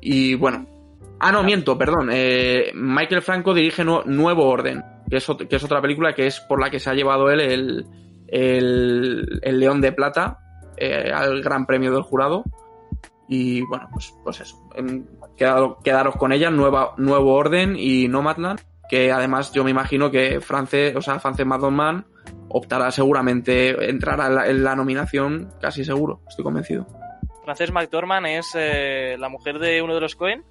y bueno, ah, no, miento, perdón. Michael Franco dirige nu Nuevo Orden, que es, que es, otra película que es por la que se ha llevado él el, el, León de Plata al Gran Premio del Jurado. Y bueno, pues, pues eso. Quedaros, quedaros con ella, nueva, Nuevo Orden y Nomadland, que además yo me imagino que France, o sea, France McDormand optará seguramente, entrará en la, en la, nominación casi seguro, estoy convencido. Frances McDormand es eh, la mujer de uno de los Cohen.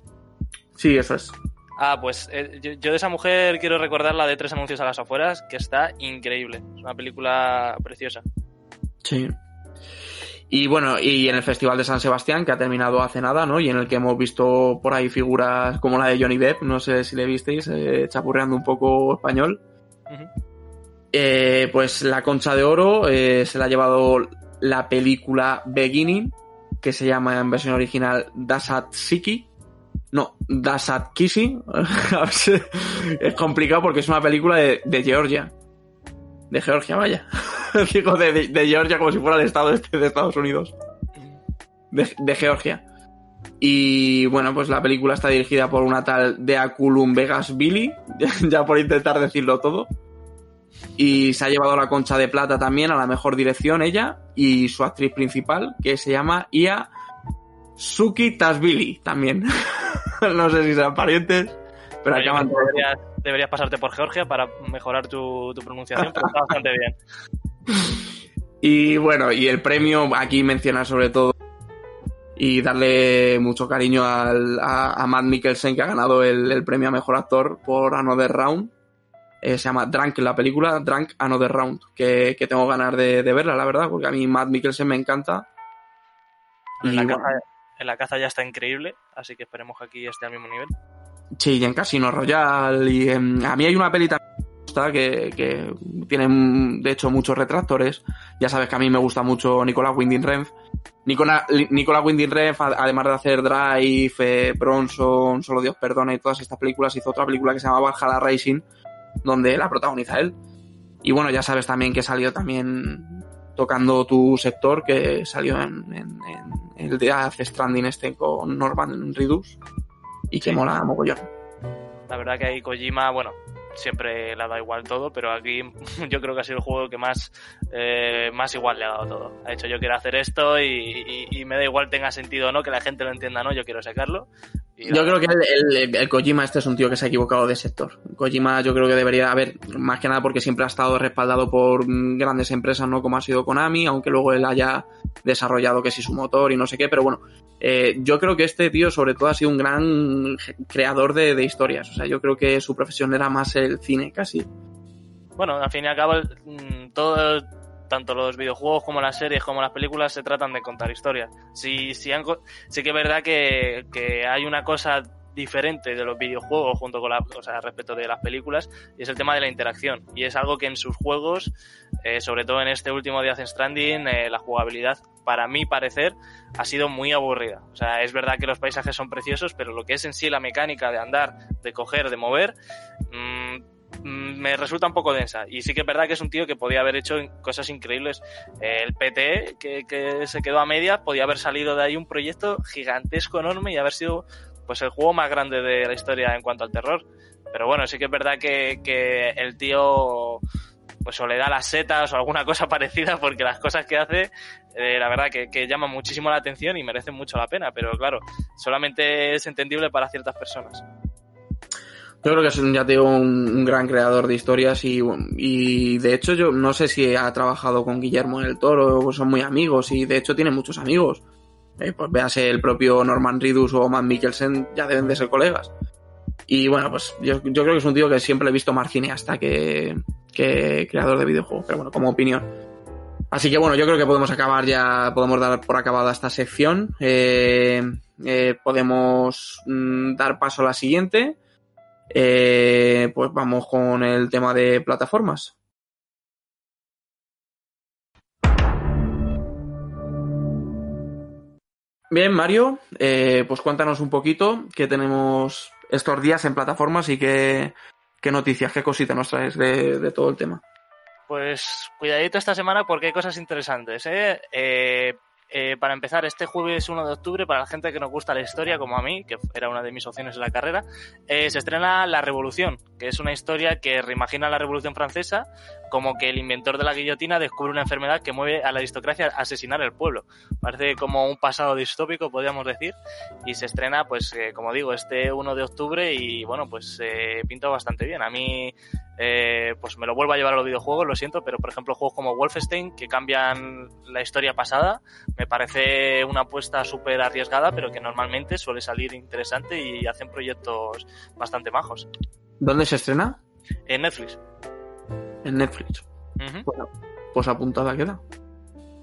Sí, eso es. Ah, pues eh, yo, yo, de esa mujer quiero recordar la de Tres Anuncios a las Afueras, que está increíble. Es una película preciosa. Sí. Y bueno, y en el Festival de San Sebastián, que ha terminado hace nada, ¿no? Y en el que hemos visto por ahí figuras como la de Johnny Depp, no sé si le visteis, eh, chapurreando un poco español. Uh -huh. eh, pues la Concha de Oro eh, se la ha llevado la película Beginning, que se llama en versión original Dasatsiki. No, Dasatkisi. <laughs> es complicado porque es una película de, de Georgia. De Georgia, vaya. <laughs> Digo, de, de, Georgia como si fuera de estado este de Estados Unidos. De, de, Georgia. Y bueno, pues la película está dirigida por una tal de Aculum Vegas Billy, <laughs> ya por intentar decirlo todo. Y se ha llevado la concha de plata también a la mejor dirección ella y su actriz principal, que se llama Ia Suki Tasbili también. <laughs> no sé si sean parientes, pero acaban deberías, deberías, pasarte por Georgia para mejorar tu, tu pronunciación, pero está bastante bien. Y bueno, y el premio aquí mencionar sobre todo y darle mucho cariño al, a, a, Matt Mikkelsen que ha ganado el, el, premio a mejor actor por Another Round. Eh, se llama Drunk la película, Drunk Another Round, que, que tengo ganas de, de, verla, la verdad, porque a mí Matt Mikkelsen me encanta. En la, caza, en la caza ya está increíble, así que esperemos que aquí esté al mismo nivel. Sí, y en Casino Royale. Y en, a mí hay una peli también que, que tiene de hecho muchos retractores. Ya sabes que a mí me gusta mucho Nicolás Winding Refn. Nicolás, Nicolás Winding Refn, además de hacer Drive, eh, Bronson, Solo Dios Perdona y todas estas películas, hizo otra película que se llama Valhalla Racing, donde la protagoniza él. Y bueno, ya sabes también que salió también tocando tu sector, que salió en, en, en el de Death Stranding este con Norman Reedus y que sí. mola mogollón. La verdad que ahí Kojima, bueno, siempre le ha dado igual todo, pero aquí <laughs> yo creo que ha sido el juego que más, eh, más igual le ha dado todo. Ha dicho yo quiero hacer esto y, y, y, me da igual tenga sentido o no, que la gente lo entienda o no, yo quiero sacarlo. yo creo que el, el, Kojima este es un tío que se ha equivocado de sector. Kojima yo creo que debería haber, más que nada porque siempre ha estado respaldado por grandes empresas, ¿no? Como ha sido Konami, aunque luego él haya desarrollado que sí su motor y no sé qué, pero bueno, eh, yo creo que este tío sobre todo ha sido un gran creador de, de, historias. O sea, yo creo que su profesión era más el cine casi. Bueno, al fin y al cabo, mm, todo tanto los videojuegos como las series como las películas se tratan de contar historias. Sí, sí, sí que es verdad que, que, hay una cosa diferente de los videojuegos junto con la, o sea, respecto de las películas y es el tema de la interacción y es algo que en sus juegos eh, sobre todo en este último Death Stranding eh, la jugabilidad para mi parecer ha sido muy aburrida o sea es verdad que los paisajes son preciosos pero lo que es en sí la mecánica de andar de coger de mover mmm, Mm, me resulta un poco densa. Y sí que es verdad que es un tío que podía haber hecho cosas increíbles. El PT, que, se quedó a medias, podía haber salido de ahí un proyecto gigantesco, enorme y haber sido pues el juego más grande de la historia en cuanto al terror. Pero bueno, sí que es verdad que el tío pues o le da las setas o alguna cosa <laughs> parecida porque las cosas que hace eh, la verdad que, que llaman muchísimo la atención y merecen mucho la pena pero claro solamente es entendible para ciertas personas yo creo que es, ya tengo un, gran creador de historias y, de hecho yo no sé si ha trabajado con Guillermo en el Toro o son muy amigos y de hecho tiene muchos amigos. Eh, pues véase el propio Norman Ridus o Matt Mikkelsen, ya deben de ser colegas. Y bueno, pues yo, yo creo que es un tío que siempre he visto más cineasta que, que creador de videojuegos, pero bueno, como opinión. Así que bueno, yo creo que podemos acabar ya, podemos dar por acabada esta sección. Eh, eh, podemos mm, dar paso a la siguiente eh, pues vamos con el tema de plataformas. Bien, Mario, pues cuéntanos un poquito qué tenemos estos días en plataformas y qué, qué noticias, qué cositas nos traes de, de, todo el tema. Pues cuidadito esta semana porque hay cosas interesantes. ¿eh? eh eh, para empezar, este jueves 1 de octubre, para la gente que nos gusta la historia, como a mí, que era una de mis opciones en la carrera, eh, se estrena La Revolución, que es una historia que reimagina la Revolución Francesa como que el inventor de la guillotina descubre una enfermedad que mueve a la aristocracia a asesinar el pueblo. Parece como un pasado distópico, podríamos decir, y se estrena, pues, eh, como digo, este 1 de octubre y, bueno, pues pinta bastante bien. A mí eh, pues me lo vuelvo a llevar a los videojuegos, lo siento, pero por ejemplo juegos como Wolfenstein que cambian la historia pasada, me parece una apuesta súper arriesgada, pero que normalmente suele salir interesante y hacen proyectos bastante majos. ¿Dónde se estrena? En Netflix. En Netflix. bueno, pues apuntada queda.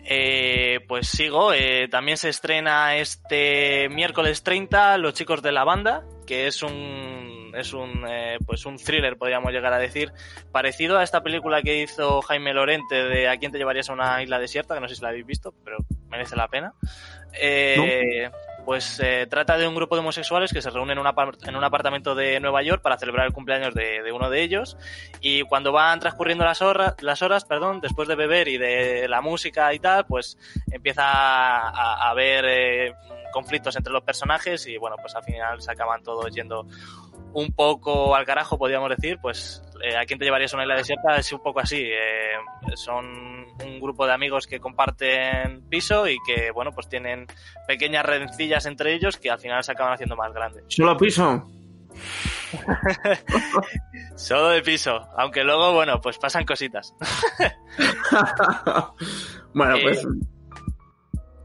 Eh, pues sigo, eh, también se estrena este miércoles 30 Los chicos de la banda, que es un es un eh, pues un thriller podríamos llegar a decir parecido a esta película que hizo Jaime Lorente de a quién te llevarías a una isla desierta que no sé si la habéis visto pero merece la pena. Eh, pues eh, trata de un grupo de homosexuales que se reúnen en, en, un apartamento de Nueva York para celebrar el cumpleaños de, de uno de ellos. Y cuando van transcurriendo las horas, las horas, perdón, después de beber y de la música y tal, pues empieza a, a haber eh, conflictos entre los personajes y bueno, pues al final se acaban todos yendo un poco al carajo, podríamos decir, pues eh, a quién te llevarías a una isla desierta es un poco así. Eh, son un grupo de amigos que comparten piso y que, bueno, pues tienen pequeñas rencillas entre ellos que al final se acaban haciendo más grandes. ¿Solo piso? <laughs> Solo de piso, aunque luego, bueno, pues pasan cositas. <laughs> bueno, pues... Eh,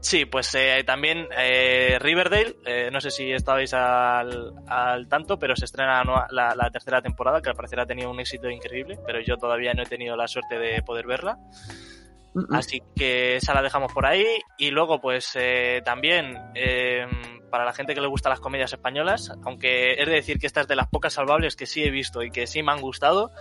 Sí, pues eh, también eh, Riverdale, eh, no sé si estabais al, al, tanto, pero se estrena la, la, tercera temporada, que al parecer ha tenido un éxito increíble, pero yo todavía no he tenido la suerte de poder verla. Así que esa la dejamos por ahí. Y luego, pues eh, también, eh, para la gente que le gusta las comedias españolas, aunque es de decir que esta es de las pocas salvables que sí he visto y que sí me han gustado,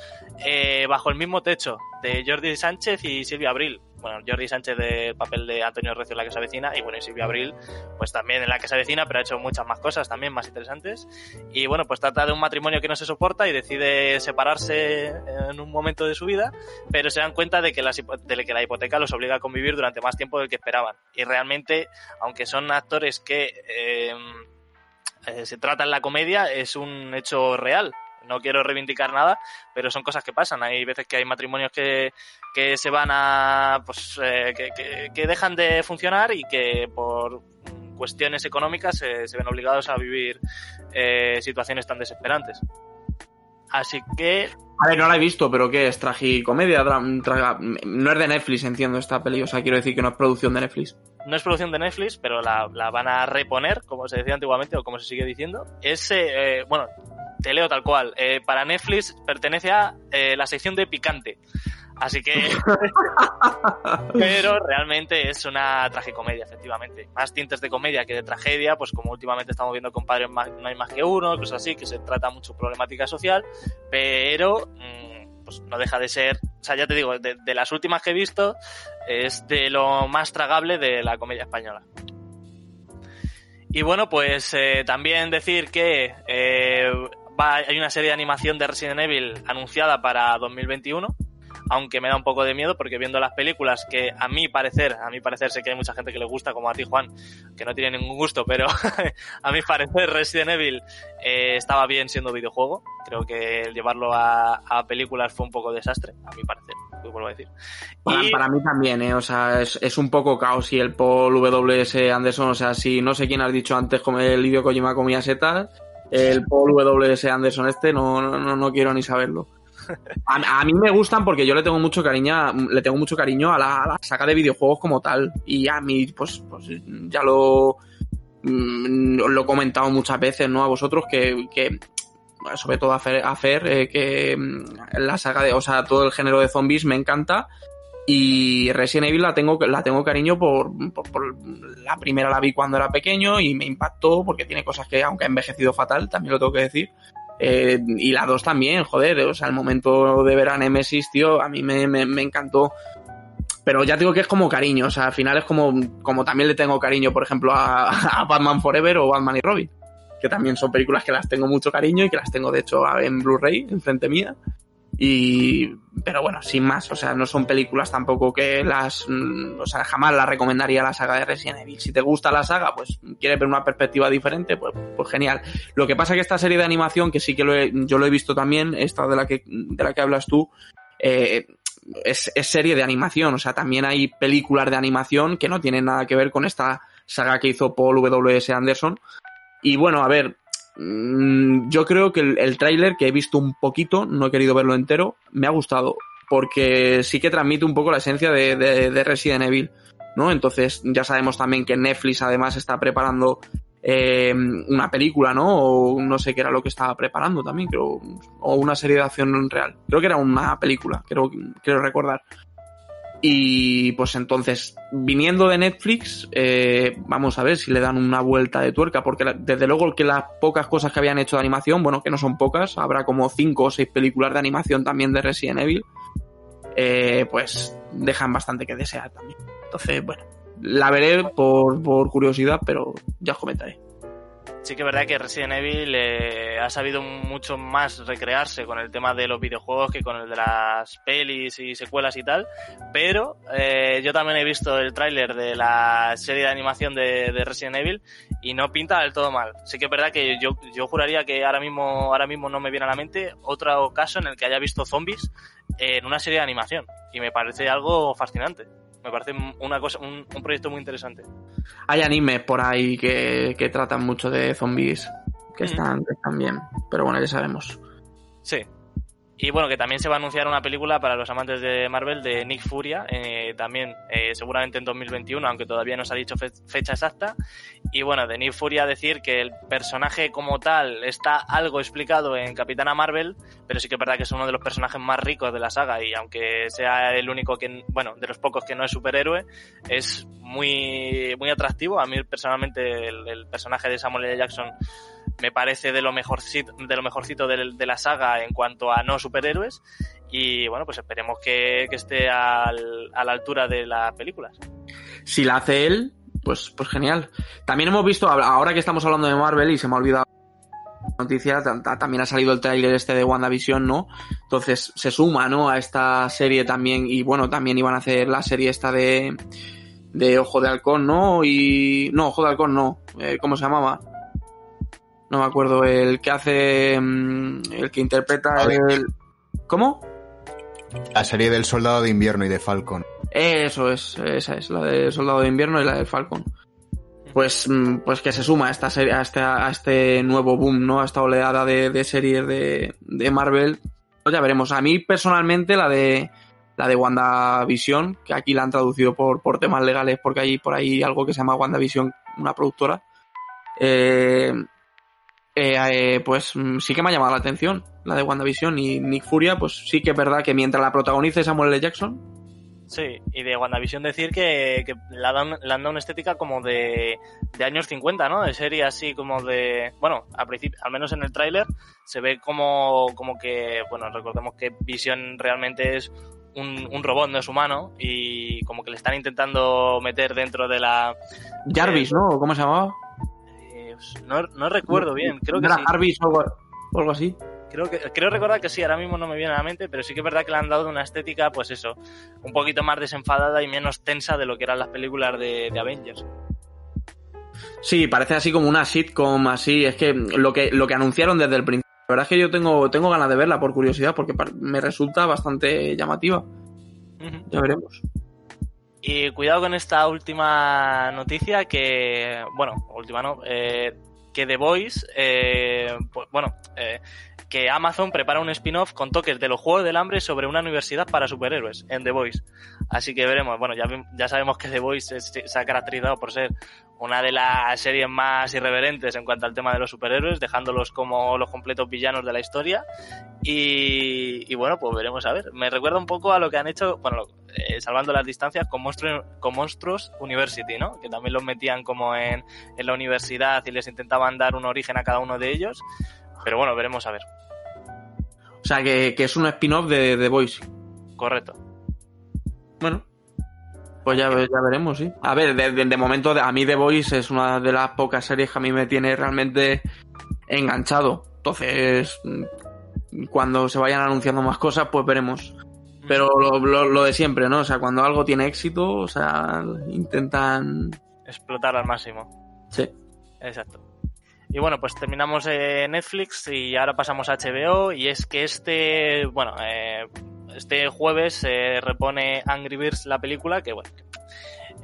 Bajo el mismo techo, de Jordi Sánchez y Silvia Abril bueno, Jordi Sánchez del papel de Antonio Recio en La Casa Vecina y bueno, y Silvia Abril pues también en La Casa Vecina, pero ha hecho muchas más cosas también más interesantes. Y bueno, pues trata de un matrimonio que no se soporta y decide separarse en un momento de su vida, pero se dan cuenta de que, las, de que la hipoteca los obliga a convivir durante más tiempo del que esperaban. Y realmente, aunque son actores que eh, eh, se trata en la comedia, es un hecho real no quiero reivindicar nada, pero son cosas que pasan. Hay veces que hay matrimonios que, que se van a, pues, eh, que, que, que, dejan de funcionar y que por cuestiones económicas se, ven obligados a vivir eh, situaciones tan desesperantes. Así que... A ver, no la he visto, pero ¿qué es? ¿Tragicomedia? No es de Netflix, entiendo, esta peli. O sea, quiero decir que no es producción de Netflix. No es producción de Netflix, pero la, van a reponer, como se decía antiguamente, o como se sigue diciendo. Es, eh, bueno, te leo tal cual. Eh, para Netflix pertenece a eh, la sección de picante. Así que. <laughs> Pero realmente es una tragicomedia, efectivamente. Más tintes de comedia que de tragedia, pues como últimamente estamos viendo con Padres No hay más que uno, cosas así, que se trata mucho problemática social. Pero. Mm, pues no deja de ser. O sea, ya te digo, de, las últimas que he visto, es de lo más tragable de la comedia española. Y bueno, pues eh, también decir que eh, hay una serie de animación de Resident Evil anunciada para 2021 aunque me da un poco de miedo porque viendo las películas que a mi parecer, a mi parecer sé que hay mucha gente que le gusta, como a ti Juan, que no tiene ningún gusto, pero <laughs> a mi parecer Resident Evil eh, estaba bien siendo videojuego. Creo que el llevarlo a, películas fue un poco desastre, a mi parecer, lo vuelvo a decir. Para, mí también, ¿eh? o sea, es, un poco caos y el Paul W.S. Anderson, o sea, si no sé quién has dicho antes como el Hideo Kojima comía setas, el Paul W.S. Anderson este no, no, no quiero ni saberlo. A, mí me gustan porque yo le tengo mucho cariño, le tengo mucho cariño a la, saga de videojuegos como tal. Y a mí, pues, pues ya lo, mm, lo he comentado muchas veces, ¿no? A vosotros que, sobre todo a Fer, eh, que mm, la saga de, o sea, todo el género de zombies me encanta. Y Resident Evil la tengo, la tengo cariño por, por, la primera la vi cuando era pequeño y me impactó porque tiene cosas que, aunque ha envejecido fatal, también lo tengo que decir, eh, y la 2 también, joder, o sea, el momento de ver a Nemesis, tío, a mí me, me, encantó. Pero ya digo que es como cariño, o sea, al final es como, como también le tengo cariño, por ejemplo, a, <laughs> a Batman Forever o Batman y Robin, que también son películas que las tengo mucho cariño y que las tengo de hecho en Blu-ray, enfrente mía. Y, pero bueno, sin más, o sea, no son películas tampoco que las, mm, o sea, jamás las recomendaría la saga de Resident Evil. Si te gusta la saga, pues quieres ver una perspectiva diferente, pues, pues genial. Lo que pasa que esta serie de animación, que sí que lo yo lo he visto también, esta de la que, de la que hablas tú, eh, es, es serie de animación, o sea, también hay películas de animación que no tienen nada que ver con esta saga que hizo Paul W.S. Anderson. Y bueno, a ver, yo creo que el, el tráiler que he visto un poquito, no he querido verlo entero, me ha gustado. Porque sí que transmite un poco la esencia de, Resident Evil. ¿no? Entonces, ya sabemos también que Netflix además está preparando eh, una película, ¿no? O no sé qué era lo que estaba preparando también, creo. O una serie de acción real. Creo que era una película, creo, quiero recordar. Y pues entonces, viniendo de Netflix, eh, vamos a ver si le dan una vuelta de tuerca, porque desde luego que las pocas cosas que habían hecho de animación, bueno, que no son pocas, habrá como cinco o seis películas de animación también de Resident Evil, eh, pues dejan bastante que desear también. Entonces, bueno, la veré por, por curiosidad, pero ya os comentaré sí que es verdad que Resident Evil eh, ha sabido mucho más recrearse con el tema de los videojuegos que con el de las pelis y secuelas y tal, pero eh, yo también he visto el tráiler de la serie de animación de, Resident Evil y no pinta del todo mal. Sí que es verdad que yo, yo juraría que ahora mismo, ahora mismo no me viene a la mente otro caso en el que haya visto zombies en una serie de animación y me parece algo fascinante. Me parece una cosa, un, proyecto muy interesante. Hay animes por ahí que, tratan mucho de zombies, que, están, que están bien, pero bueno, ya sabemos. Sí, y bueno, que también se va a anunciar una película para los amantes de Marvel de Nick Furia, eh, también eh, seguramente en 2021, aunque todavía no se ha dicho fecha exacta. Y bueno, de Nick Furia decir que el personaje como tal está algo explicado en Capitana Marvel, pero sí que es verdad que es uno de los personajes más ricos de la saga y aunque sea el único que, bueno, de los pocos que no es superhéroe, es muy, muy atractivo. A mí personalmente el personaje de Samuel L. Jackson me parece de lo mejorcito, de, lo mejorcito de, la saga en cuanto a no superhéroes. Y bueno, pues esperemos que, esté a la altura de las películas. Si la hace él, pues, pues genial. También hemos visto, ahora que estamos hablando de Marvel y se me ha olvidado noticia, también ha salido el tráiler este de WandaVision, ¿no? Entonces se suma, ¿no? A esta serie también, y bueno, también iban a hacer la serie esta de, de Ojo de Halcón, ¿no? Y, no, Ojo de Halcón no, eh, ¿cómo se llamaba? No me acuerdo, el que hace, mm, el que interpreta el... ¿Cómo? La serie del Soldado de Invierno y de Falcon. Eso es, esa es, la de Soldado de Invierno y la de Falcon. pues, mm, pues que se suma a esta serie, a este, a este nuevo boom, ¿no? A esta oleada de, de series de, de Marvel. Pues ya veremos. A mí personalmente la de la de WandaVision, que aquí la han traducido por, por temas legales porque hay por ahí algo que se llama WandaVision, una productora. Eh, eh, eh, pues mm, sí que me ha llamado la atención la de WandaVision y Nick Furia, pues sí que es verdad que mientras la protagonice Samuel L. Jackson, Sí, y de WandaVision decir que, que le, han dado, una estética como de, de años 50, ¿no? De serie así como de... Bueno, al principio, al menos en el tráiler, se ve como, como que... Bueno, recordemos que Vision realmente es un, un robot, no es humano, y como que le están intentando meter dentro de la... Jarvis, ¿no? ¿Cómo se llamaba? No, no recuerdo bien, creo que ¿Era sí. Jarvis o algo, así? Creo que creo recordar que sí, ahora mismo no me viene a la mente, pero sí que es verdad que le han dado una estética, pues eso, un poquito más desenfadada y menos tensa de lo que eran las películas de, de Avengers. Sí, parece así como una sitcom, así. Es que lo que, lo que anunciaron desde el principio. La verdad es que yo tengo, tengo ganas de verla por curiosidad, porque me resulta bastante llamativa. Ya veremos. Y cuidado con esta última noticia que, bueno, última no, eh, que The Voice, eh, pues, bueno, eh, que Amazon prepara un spin-off con toques de los Juegos del Hambre sobre una universidad para superhéroes en The Voice. Así que veremos, bueno, ya, ya sabemos que The Voice se ha caracterizado por ser una de las series más irreverentes en cuanto al tema de los superhéroes, dejándolos como los completos villanos de la historia. Y, bueno, pues veremos a ver. Me recuerda un poco a lo que han hecho, bueno, eh, salvando las distancias, con, Monstru- con Monstruos University, ¿no? Que también los metían como en, en la universidad y les intentaban dar un origen a cada uno de ellos. Pero bueno, veremos a ver. O sea, que, que es un spin-off de The Voice. Correcto. Bueno. Pues ya, ya veremos, sí. A ver, de, de- de momento, a mí The Voice es una de las pocas series que a mí me tiene realmente enganchado. Entonces, mm, cuando se vayan anunciando más cosas, pues veremos. Pero lo, lo- lo de siempre, ¿no? O sea, cuando algo tiene éxito, o sea, intentan... Explotar al máximo. Sí. Exacto. Y bueno, pues terminamos eh, Netflix y ahora pasamos a HBO y es que este, bueno, eh, este jueves se repone Angry Birds la película, que bueno,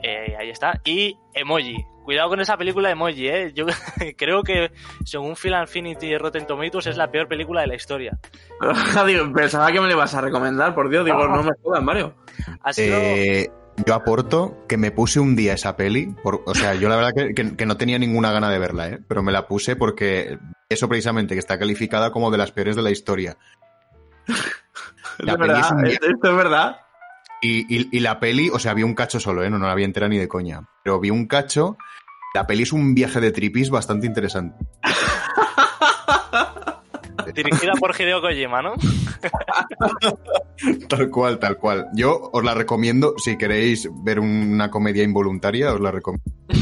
eh, ahí está. Y Emoji. Cuidado con esa película Emoji, ¿eh? Yo <laughs> creo que según Phil Infinity y Rotten Tomatoes es la peor película de la historia. <laughs> Pensaba que me le vas a recomendar, por Dios. Digo, no me jodas, Mario. Ha sido... Yo aporto que me puse un día esa peli. por- o sea, yo la verdad que, que- que no tenía ninguna gana de verla, ¿eh? pero me la puse porque eso precisamente, que está calificada como de las peores de la historia. <laughs> La Es verdad, esto es verdad. Y, y- y la peli, o sea, vi un cacho solo, ¿eh? no, no la vi entera ni de coña. Pero vi un cacho. La peli es un viaje de tripis bastante interesante. <laughs> Dirigida por Hideo Kojima, ¿no? <laughs> Tal cual, tal cual. Yo os la recomiendo, si queréis ver una comedia involuntaria, os la recomiendo. <laughs>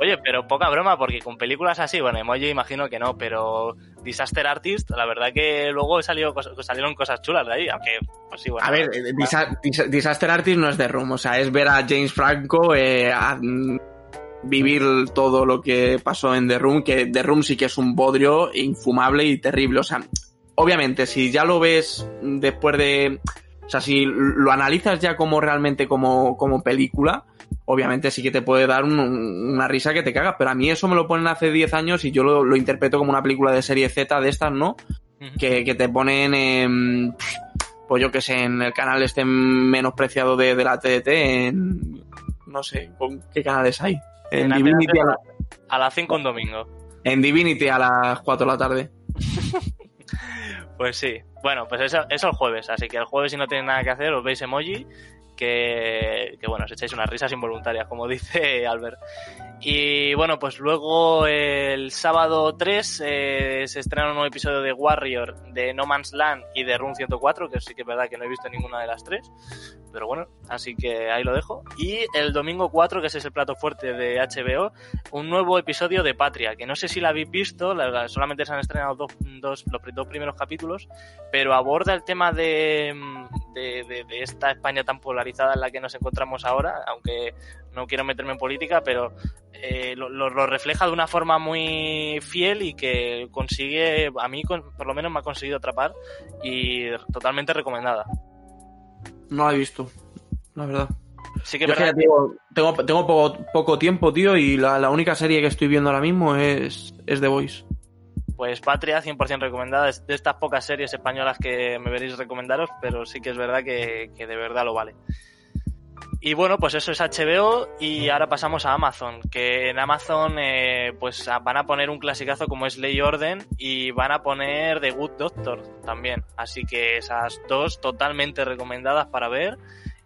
Oye, pero poca broma, porque con películas así, bueno, Emoji imagino que no, pero Disaster Artist, la verdad que luego salió, salieron cosas chulas de ahí, aunque, pues sí, bueno. A ver, eh, Disa- Disa- Disaster Artist no es de Room, o sea, es ver a James Franco eh, a, vivir todo lo que pasó en The Room, que The Room sí que es un bodrio infumable y terrible, o sea, obviamente, si ya lo ves después de... O sea, si lo analizas ya como realmente como, como película, obviamente sí que te puede dar un- un- una risa que te cagas, pero a mí eso me lo ponen hace 10 años y yo lo, lo interpreto como una película de serie Z de estas, ¿no? Que, que te ponen en, pues yo que sé, en el canal este menospreciado de, de la TDT, en, no sé, ¿con ¿qué canales hay? En, En Divinity, a la- A las 5 un domingo. en Divinity a las 4 de la tarde. <laughs> Pues sí. Bueno, pues eso, eso el jueves, así que el jueves si no tenéis nada que hacer, os veis Emoji, que, que bueno, os echáis unas risas involuntarias, como <laughs> dice Albert. Y bueno, pues luego el sábado 3 eh, se estrena un nuevo episodio de Warrior, de No Man's Land y de Rune 104, que sí que es verdad que no he visto ninguna de las tres. Pero bueno, así que ahí lo dejo. Y el domingo 4, que ese es el plato fuerte de HBO, un nuevo episodio de Patria, que no sé si la habéis visto, la- la- solamente se han estrenado dos, dos- los dos primeros capítulos, pero aborda el tema de, de, de- de esta España tan polarizada en la que nos encontramos ahora, aunque no quiero meterme en política, pero eh, lo, lo- lo refleja de una forma muy fiel y que consigue, a mí por lo menos me ha conseguido atrapar y totalmente recomendada. No la he visto, la verdad. Sí que Yo que ya te digo, tengo, tengo poco, poco tiempo, tío, y la, la única serie que estoy viendo ahora mismo es, es The Voice. Pues Patria, 100% recomendada. Es de estas pocas series españolas que me veréis recomendaros, pero sí que es verdad que, que de verdad lo vale. Y bueno, pues eso es HBO y ahora pasamos a Amazon, que en Amazon eh, pues van a poner un clasicazo como es Ley Orden y van a poner The Good Doctor también. Así que esas dos totalmente recomendadas para ver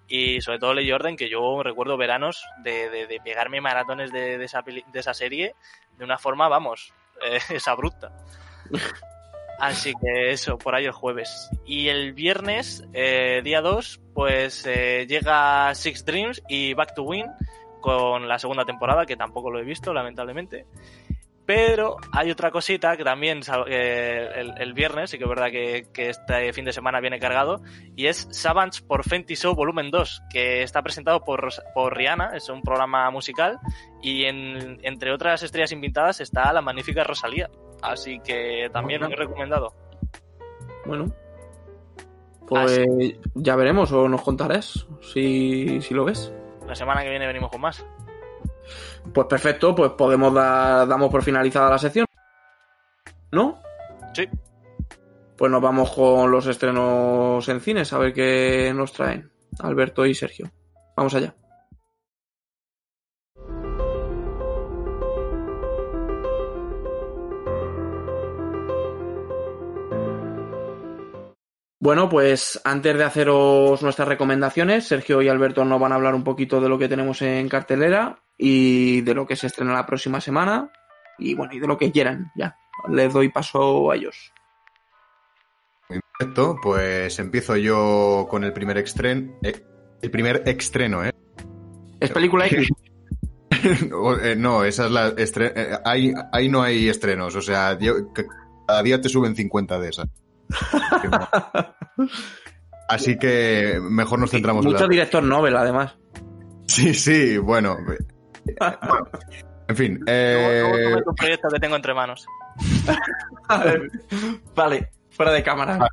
y sobre todo Ley Orden, que yo recuerdo veranos de, de, de pegarme maratones de, de, esa, de esa serie de una forma, vamos, eh, <laughs> esa abrupta. Así que eso, por ahí el jueves. Y el viernes, eh, día 2, pues eh, llega Six Dreams y Back to Win con la segunda temporada, que tampoco lo he visto, lamentablemente. Pero hay otra cosita que también eh, el, el viernes, sí que es verdad que, que este fin de semana viene cargado, y es Savage por Fenty Show Volumen 2, que está presentado por, por Rihanna, es un programa musical, y en- entre otras estrellas invitadas está la magnífica Rosalía. Así que también muy recomendado. Bueno. Pues ya veremos o nos contarás si, si lo ves. La semana que viene venimos con más. Pues perfecto, pues podemos dar, damos por finalizada la sección. ¿No? Sí. Pues nos vamos con los estrenos en cines a ver qué nos traen Alberto y Sergio. Vamos allá. Bueno, pues antes de haceros nuestras recomendaciones, Sergio y Alberto nos van a hablar un poquito de lo que tenemos en cartelera y de lo que se estrena la próxima semana y bueno, y de lo que quieran, ya. Les doy paso a ellos. Perfecto, pues empiezo yo con el primer estreno. el primer estreno, ¿eh? Es película X. <laughs> O, eh, no, esa es la. estre- eh, ahí, ahí no hay estrenos, o sea, yo- cada día te suben 50 de esas. No. Así que mejor nos centramos en Mucho la. director novel, además. Sí, sí, bueno. Bueno, <laughs> En fin. eh, luego comento un proyecto que tengo entre manos. <laughs> vale, fuera de cámara.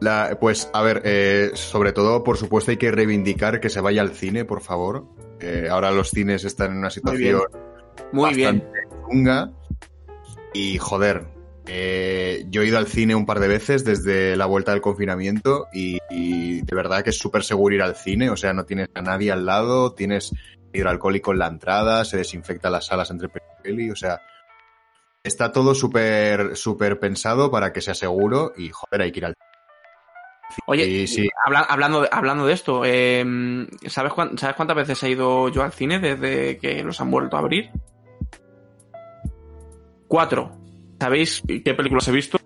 La- pues, a ver, eh, sobre todo, por supuesto, hay que reivindicar que se vaya al cine, por favor. Eh, ahora los cines están en una situación Muy bien. Y, joder, eh, yo he ido al cine un par de veces desde la vuelta del confinamiento y, y de verdad que es súper seguro ir al cine. O sea, no tienes a nadie al lado, tienes hidroalcohólico en la entrada, se desinfecta las salas entre peli o sea... Está todo súper súper pensado para que sea seguro y, joder, hay que ir al Oye, Sí, sí. habla- hablando, de, hablando de esto, eh, ¿sabes, cuán- ¿sabes cuántas veces he ido yo al cine desde que los han vuelto a abrir? Cuatro. ¿Sabéis qué películas he visto?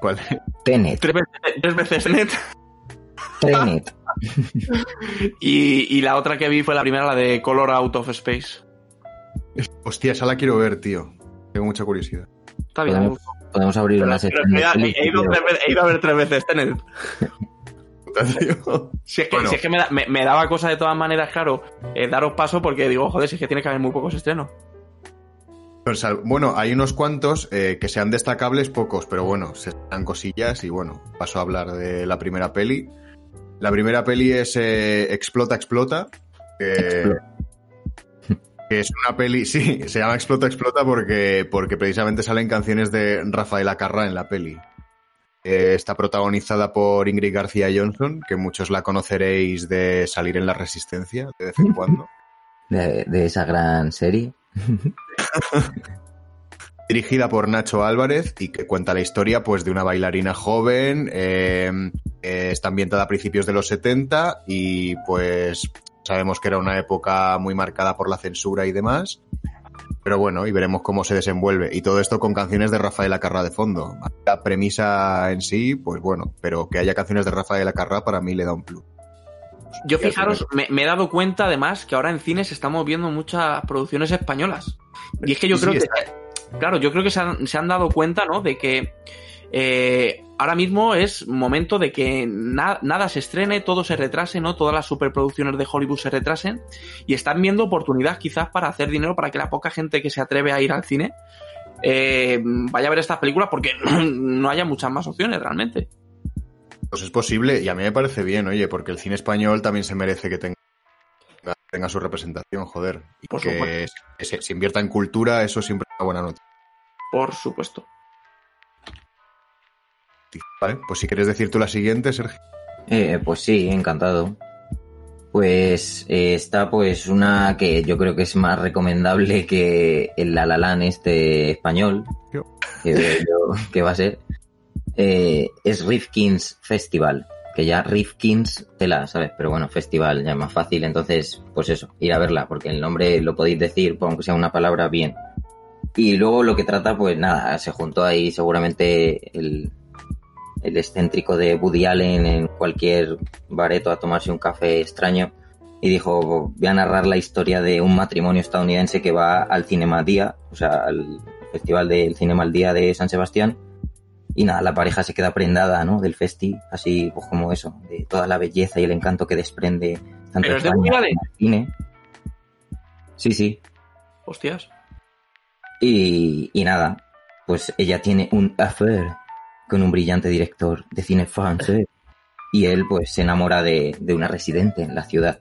¿Cuál? Tenet, Tres veces, tres veces net. Tenet. <laughs> Y, y la otra que vi fue la primera, la de Color Out of Space. Hostia, esa la quiero ver, tío. Tengo mucha curiosidad. Está bien. Podemos, podemos abrir una sección he, ido tío. tres veces- he ido a ver tres veces Tenet. <laughs> Si es que, Bueno. si es que me, da- me- me daba cosa de todas maneras, claro, eh, daros paso porque digo, joder, si es que tiene que haber muy pocos estrenos. Bueno, hay unos cuantos eh, que sean destacables, pocos, pero bueno, se dan cosillas y bueno, paso a hablar de la primera peli. La primera peli es eh, Explota, Explota. que- es una peli, <laughs> sí, se llama Explota, Explota porque, porque precisamente salen canciones de Rafael Acarra en la peli. Eh, está protagonizada por Ingrid García Johnson, que muchos la conoceréis de salir en La Resistencia de vez en <laughs> cuando. de, de esa gran serie. <laughs> dirigida por Nacho Álvarez y que cuenta la historia pues de una bailarina joven, eh, eh, está ambientada a principios de los 70 y pues sabemos que era una época muy marcada por la censura y demás. Pero bueno, y veremos cómo se desenvuelve. Y todo esto con canciones de Rafael Acarra de fondo. La premisa en sí, pues bueno, pero que haya canciones de Rafael Acarra para mí le da un plus. Yo fijaros, me, me he dado cuenta además que ahora en cines estamos viendo muchas producciones españolas. Y es que yo Sí, creo sí, que, claro, yo creo que se han, se han dado cuenta, ¿no? De que eh, ahora mismo es momento de que na- nada se estrene, todo se retrase, ¿no? Todas las superproducciones de Hollywood se retrasen y están viendo oportunidad quizás para hacer dinero para que la poca gente que se atreve a ir al cine eh, vaya a ver estas películas porque <clears throat> no haya muchas más opciones realmente. Pues es posible y a mí me parece bien, oye, porque el cine español también se merece que tenga, tenga su representación, joder. Y Por que se, se invierta en cultura, eso siempre es una buena noticia. Por supuesto. Vale, pues si quieres decir tú la siguiente, Sergio. Eh, pues sí, encantado. Pues eh, está pues una que yo creo que es más recomendable que el La La Land este español, Yo. que, que va a ser, eh, es Rifkin's Festival, que ya Rifkin's tela, ¿sabes? Pero bueno, festival ya es más fácil, entonces pues eso, ir a verla, porque el nombre lo podéis decir, pues, aunque sea una palabra, bien. Y luego lo que trata, pues nada, se juntó ahí seguramente el, el excéntrico de Woody Allen en cualquier bareto a tomarse un café extraño y dijo, voy a narrar la historia de un matrimonio estadounidense que va al Cinema Día, o sea, al Festival del Cinema al Día de San Sebastián. Y nada, la pareja se queda prendada, ¿no? Del festi, así pues como eso, de toda la belleza y el encanto que desprende tanto ¿Pero es de el cine. Sí, sí. Hostias. Y, y nada, pues ella tiene un affair con un brillante director de cine francés. Y él pues se enamora de, de una residente en la ciudad.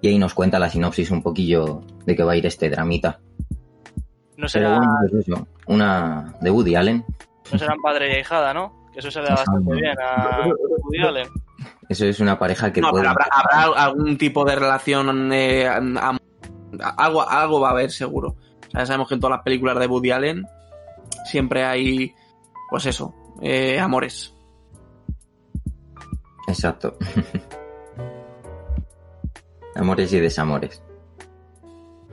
Y ahí nos cuenta la sinopsis un poquillo de que va a ir este dramita. No Pero será, bueno, pues eso, una de Woody Allen. No serán padre y ahijada, ¿no? Que eso se le da bastante bien a Woody Allen. Eso es una pareja que No, puede... pero habrá, habrá algún tipo de relación. eh, algo, algo va a haber seguro. O sea, ya sabemos que en todas las películas de Woody Allen siempre hay, pues eso, eh, amores. Exacto. <laughs> Amores y desamores.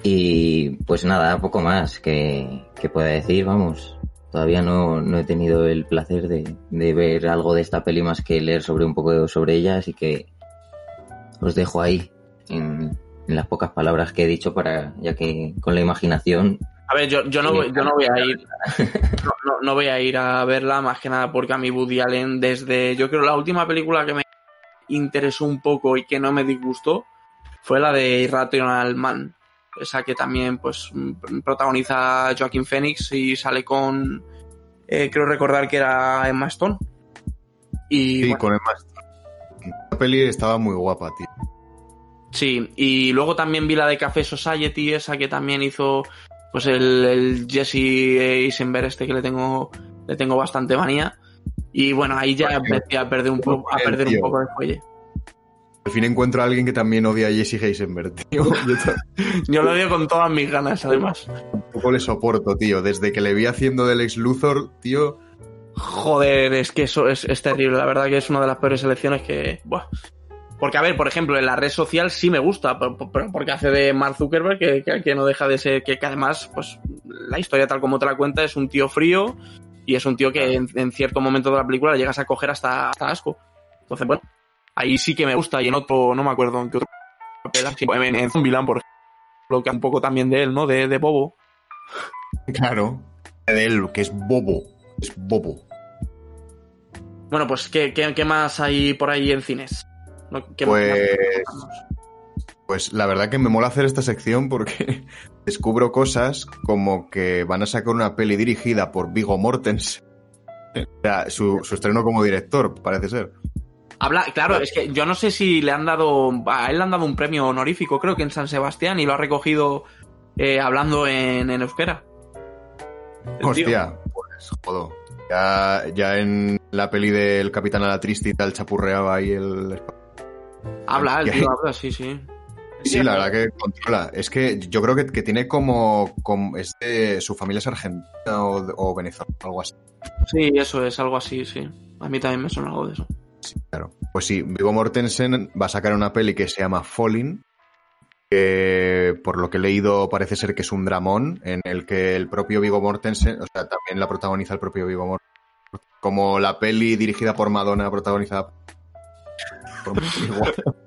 Y pues nada, poco más que, que pueda decir, vamos. Todavía no, no he tenido el placer de, de ver algo de esta peli más que leer sobre un poco sobre ella, así que os dejo ahí en, en las pocas palabras que he dicho para, ya que con la imaginación A ver, yo, yo, no, voy- yo no voy a ir. No, no- no voy a ir a verla más que nada porque a mí Woody Allen, desde. Yo creo la última película que me interesó un poco y que no me disgustó fue la de Irrational Man. Esa que también, pues, mm, protagoniza Joaquín Phoenix y sale con. eh, creo recordar que era Emma Stone. Y. Sí, bueno, con Emma Stone. La peli estaba muy guapa, tío. Sí, y luego también vi la de Café Society, esa que también hizo pues el, el Jesse Eisenberg este que le tengo le tengo bastante manía. Y bueno, ahí ya empecé a perder un poco a perder un poco de fuelle. Al fin encuentro a alguien que también odia a Jesse Heisenberg, tío. <laughs> Yo lo odio con todas mis ganas, además. tampoco le soporto, tío. Desde que le vi haciendo del ex Luthor, tío. Joder, es que eso es, es terrible. La verdad que es una de las peores elecciones que. Buah. Porque, a ver, por ejemplo, en la red social sí me gusta, pero- pero porque hace de Mark Zuckerberg, que, que- que no deja de ser, que, que además, pues, la historia tal como te la cuenta es un tío frío y es un tío que en, en cierto momento de la película le llegas a coger hasta, hasta asco. Entonces, bueno, ahí sí que me gusta y en otro, no me acuerdo en qué otro papel, así, en, en Zombieland, por ejemplo, que un poco también de él, ¿no? De, de Bobo. Claro. De él, que es bobo. Es bobo. Bueno, pues, ¿qué, qué, qué más hay por ahí en cines? ¿Qué Pues- más- Pues la verdad que me mola hacer esta sección porque <laughs> descubro cosas como que van a sacar una peli dirigida por Vigo Mortensen. O sea, su, su estreno como director, parece ser. Habla, claro, es que yo no sé si le han dado, a él le han dado un premio honorífico, creo que en San Sebastián, y lo ha recogido eh, hablando en, en euskera. Hostia, pues jodo. Ya, ya en la peli del Capitán a la Triste y tal chapurreaba ahí el... Habla, el tío <laughs> habla, sí, sí. Sí, la verdad que controla. Es que yo creo que, que tiene como... como es de- su familia es argentina o, o venezolana, algo así. Sí, eso es algo así, sí. A mí también me suena algo de eso. Claro. Pues sí, Vigo Mortensen va a sacar una peli que se llama Falling, que por lo que he leído parece ser que es un dramón en el que el propio Vigo Mortensen, o sea, también la protagoniza el propio Vigo Mortensen. Como la peli dirigida por Madonna, protagonizada por. <laughs>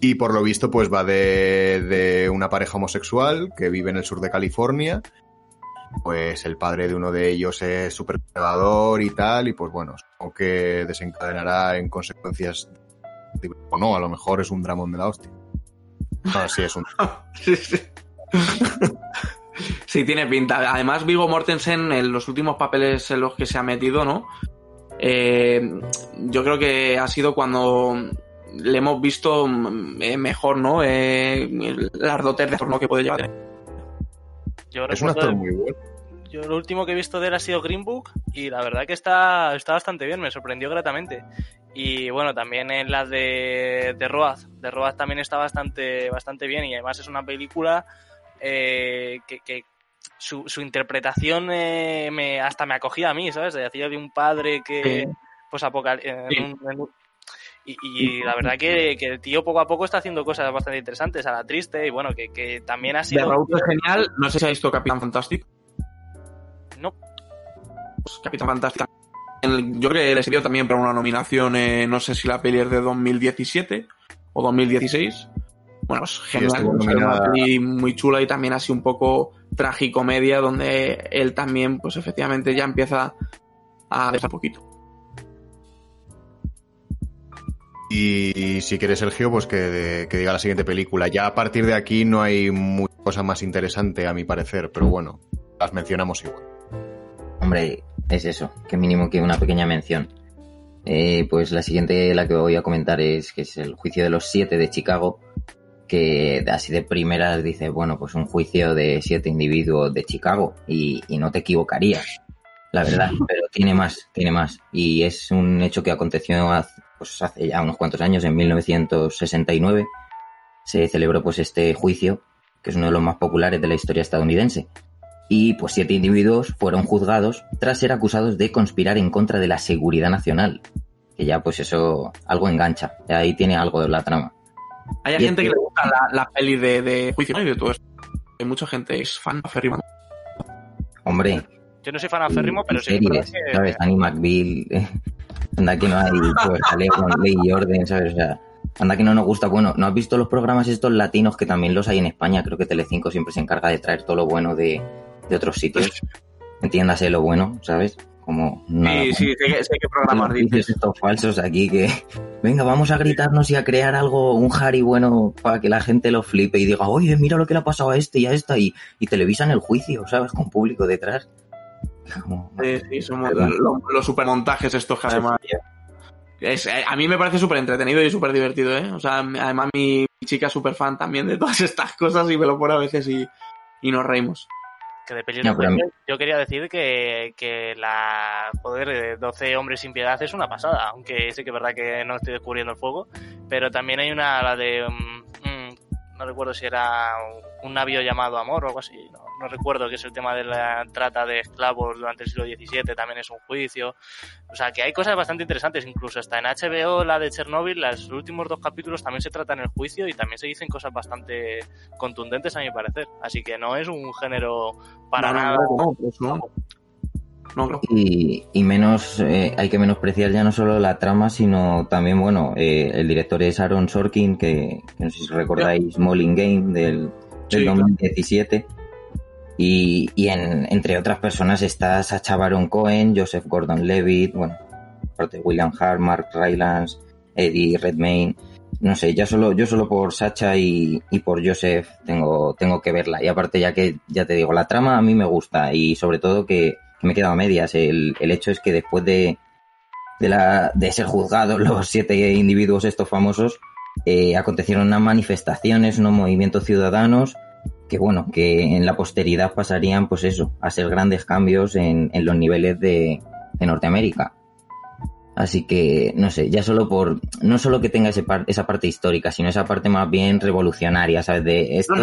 Y por lo visto, pues va de, de una pareja homosexual que vive en el sur de California. Pues el padre de uno de ellos es súper conservador y tal, y pues bueno, supongo que desencadenará en consecuencias. O no, a lo mejor es un dramón de la hostia. No, sí, es un. <laughs> sí, sí. Sí, tiene pinta. Además, Vigo Mortensen, en los últimos papeles en los que se ha metido, ¿no? eh, yo creo que ha sido cuando le hemos visto eh, mejor, ¿no? Eh, las dotes de forma que puede llevar. Yo es un actor muy bueno. Yo lo último que he visto de él ha sido Green Book y la verdad que está, está bastante bien, me sorprendió gratamente. Y bueno, también en la de, de Roaz. De Roaz también está bastante, bastante bien y además es una película eh, que, su, su, interpretación eh, me, hasta me acogía a mí, ¿sabes? De hacía de un padre que... Pues apocal y, la verdad que, el tío poco a poco está haciendo cosas bastante interesantes a la triste y bueno, que, también ha sido... De Raúl es genial, no sé si ha visto Capitán Fantastic. No. Pues Capitán Fantastic. Yo creo que le sirvió también para una nominación, eh, no sé si la peli es de 2017 o 2016. Bueno, pues genial, una peli muy chula y también así un poco tragicomedia donde él también, pues efectivamente ya empieza a dejar poquito. Y si quieres, Sergio, pues que, diga la siguiente película. Ya a partir de aquí no hay mucha cosa más interesante, a mi parecer, pero bueno, las mencionamos igual. Hombre, es eso, que mínimo que una pequeña mención. Eh, pues la siguiente, la que voy a comentar es que es el juicio de los siete de Chicago, que así de primeras dice, bueno, pues un juicio de siete individuos de Chicago y, y no te equivocarías, la verdad, <laughs> pero tiene más, tiene más. Y es un hecho que aconteció hace, pues hace ya unos cuantos años, en 1969, se celebró pues este juicio, que es uno de los más populares de la historia estadounidense. Y pues siete individuos fueron juzgados tras ser acusados de conspirar en contra de la seguridad nacional. Que ya pues eso algo engancha, ahí tiene algo de la trama. Hay gente que le gusta la, peli de, juicio y de todo esto. Hay mucha gente es fan aférrimo. Hombre. Yo no soy fan aférrimo, pero sí. ¿sabes? Annie McBeal, Anda que no hay pues, con <laughs> ley y orden, ¿sabes? O sea, anda que no nos gusta. Bueno, ¿no has visto los programas estos latinos que también los hay en España? Creo que Telecinco siempre se encarga de traer todo lo bueno de, otros sitios. Entiéndase lo bueno, ¿sabes? Como sí, sí, sé, que programas dices. estos falsos aquí que venga, vamos a gritarnos y a crear algo, un Harry bueno para que la gente lo flipe y diga, oye, mira lo que le ha pasado a este y a esta y, y televisan el juicio, ¿sabes? Con público detrás. Sí, sí, somos los, supermontajes estos que además... Eh, a mí me parece súper entretenido y súper divertido, ¿eh? O sea, además mi chica es súper fan también de todas <laughs> estas cosas y me lo pone a veces y, nos reímos. Que de yo quería decir que, que la poder de 12 hombres sin piedad es una pasada, aunque sé que es verdad que no estoy descubriendo el fuego, pero también hay una, la de... Mm, no recuerdo si era un navío llamado Amor o algo así, no, no recuerdo que es el tema de la trata de esclavos durante el siglo XVII, también es un juicio. O sea, que hay cosas bastante interesantes, incluso hasta en HBO, la de Chernobyl, los últimos dos capítulos también se tratan el juicio y también se dicen cosas bastante contundentes a mi parecer. Así que no es un género para nada. Y, y, menos, eh, hay que menospreciar ya no solo la trama, sino también, bueno, eh, el director es Aaron Sorkin, que, no sé si recordáis, Molling Game del, del 2017. Y, y en, entre otras personas está Sacha Baron Cohen, Joseph Gordon-Levitt, bueno, aparte William Hart, Mark Rylance, Eddie Redmayne. No sé, ya solo, yo solo por Sacha y, y, por Joseph tengo, tengo que verla. Y aparte, ya que, ya te digo, la trama a mí me gusta y sobre todo que, que me he quedado a medias. El, el hecho es que después de, de, la, de ser juzgados <laughs> los siete individuos estos famosos, eh, acontecieron unas manifestaciones, unos movimientos ciudadanos que bueno, que en la posteridad pasarían, pues eso, a ser grandes cambios en, en los niveles de, de, Norteamérica. Así que, no sé, ya solo por, no solo que tenga ese esa parte histórica, sino esa parte más bien revolucionaria, ¿sabes? De esto,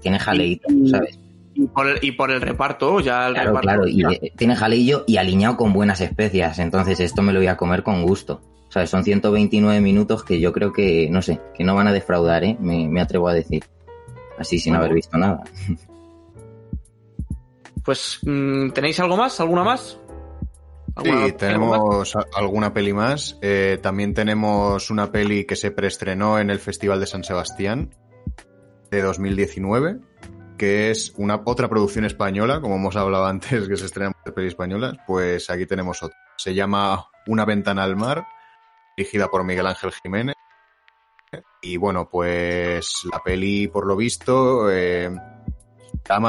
tiene jaleito, ¿sabes? Y por, el, y por el reparto, ya el claro, reparto. Claro, y tiene jaleillo y alineado con buenas especias, entonces esto me lo voy a comer con gusto. O sea, son 129 minutos que yo creo que, no sé, que no van a defraudar, ¿eh? Me, me atrevo a decir así sin haber visto nada. <laughs> Pues, mm, ¿tenéis algo más? ¿Alguna más? Sí, tenemos alguna peli más. Eh, también tenemos una peli que se preestrenó en el Festival de San Sebastián de 2019, que es una otra producción española, como hemos hablado antes, que se estrenan pelis españolas. Pues aquí tenemos otra. Se llama Una ventana al mar, dirigida por Miguel Ángel Jiménez y bueno, pues la peli, por lo visto, eh,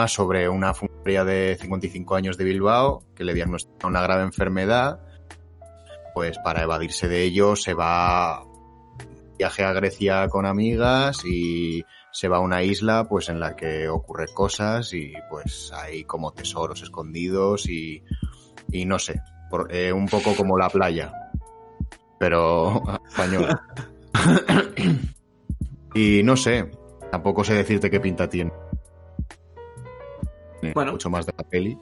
sobre una funcionaria de 55 años de Bilbao que le diagnostica una grave enfermedad pues para evadirse de ello se va viaje a Grecia con amigas y se va a una isla pues en la que ocurren cosas y pues hay como tesoros escondidos y, y no sé, eh, un poco como la playa, pero <laughs> española. <coughs> y no sé, tampoco sé decirte qué pinta tiene. Bueno. Mucho más de la peli.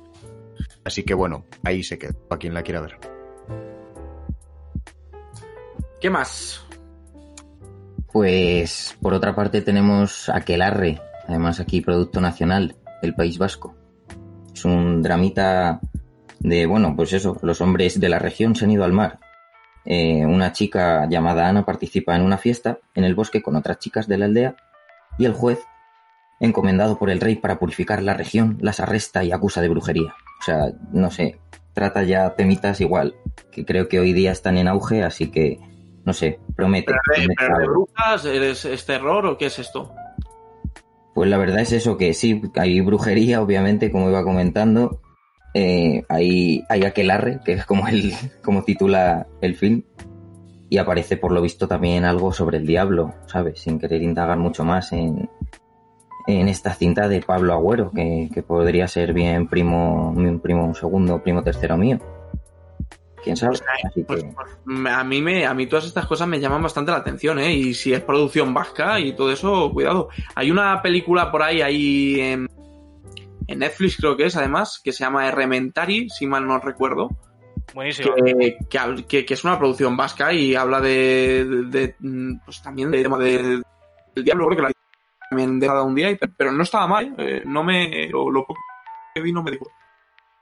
Así que bueno, ahí se queda, para quien la quiera ver. ¿Qué más? Pues por otra parte tenemos Aquelarre, además aquí producto nacional del País Vasco. Es un dramita de, bueno, pues eso, los hombres de la región se han ido al mar. Eh, una chica llamada Ana participa en una fiesta en el bosque con otras chicas de la aldea y el juez, encomendado por el rey para purificar la región, las arresta y acusa de brujería. O sea, no sé, trata ya temitas igual, que creo que hoy día están en auge, así que, no sé, promete. ¿Pero, de brujas? ¿Es terror o qué es esto? Pues la verdad es eso, que sí, hay brujería, obviamente, como iba comentando. Eh, hay, hay aquelarre, que es como, el, <laughs> como titula el film. Y aparece, por lo visto, también algo sobre el diablo, ¿sabes? Sin querer indagar mucho más en, en esta cinta de Pablo Agüero, que, podría ser bien primo, un primo segundo, primo tercero mío. ¿Quién sabe? Pues, pues, a mí me, a mí todas estas cosas me llaman bastante la atención, ¿eh? Y si es producción vasca y todo eso, cuidado. Hay una película por ahí, ahí en, Netflix creo que es, además, que se llama Rementari, si mal no recuerdo. Buenísimo. Que, que, es una producción vasca y habla de, pues también de tema de, del diablo, creo que la también de un día, pero no estaba mal, ¿eh? no me, lo, poco que vi no me dijo.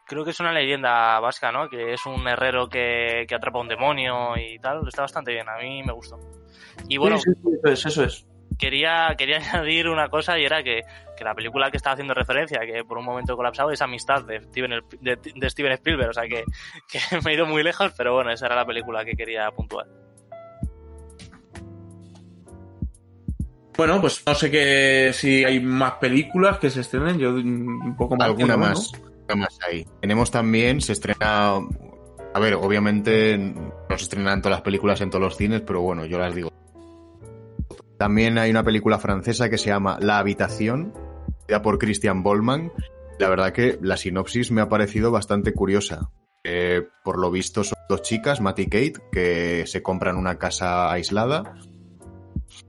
Creo que es una leyenda vasca, ¿no? Que es un herrero que, que atrapa un demonio y tal. Está bastante bien, a mí me gustó. Y bueno, eso es, Quería, quería <laughs> añadir una cosa y era que, que, la película que estaba haciendo referencia, que por un momento colapsado, es Amistad de Steven, de, Steven Spielberg. O sea que, <laughs> que me he ido muy lejos, pero bueno, esa era la película que quería puntuar. Bueno, pues no sé que si hay más películas que se estrenen, yo un poco más. Alguna más, Tenemos también, se estrena, a ver, obviamente no se estrenan todas las películas en todos los cines, pero bueno, yo las digo. También hay una película francesa que se llama La Habitación, por Christian Bollman. La verdad que la sinopsis me ha parecido bastante curiosa. Eh, por lo visto son dos chicas, Matt y Kate, que se compran una casa aislada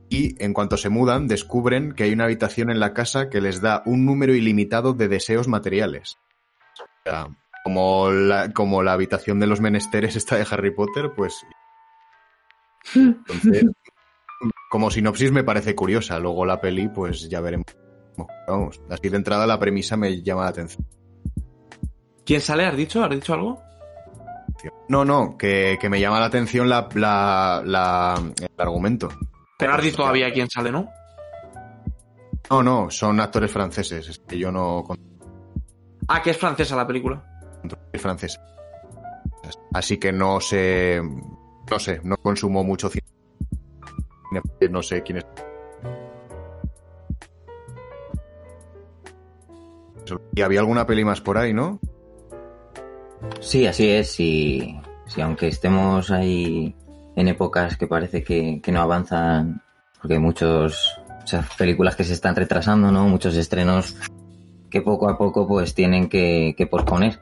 y en cuanto se mudan descubren que hay una habitación en la casa que les da un número ilimitado de deseos materiales. Como, la, como la habitación de los menesteres está de Harry Potter, pues... Entonces, como sinopsis me parece curiosa, luego la peli pues ya veremos. Vamos, así de entrada la premisa me llama la atención. ¿Quién sale? ¿Has dicho? ¿Has dicho algo? No, no, que, me llama la atención la, el argumento. Pero has todavía quién sale, ¿no? No, no, son actores franceses, es que yo no... Ah, que es francesa la película. Es francesa. Así que no sé... No sé, no consumo mucho cine. No sé quién es. Y había alguna peli más por ahí, ¿no? Sí, así es. Y si aunque estemos ahí en épocas que parece que, no avanzan, porque hay muchos, películas que se están retrasando, ¿no? Muchos estrenos que poco a poco pues tienen que, posponer.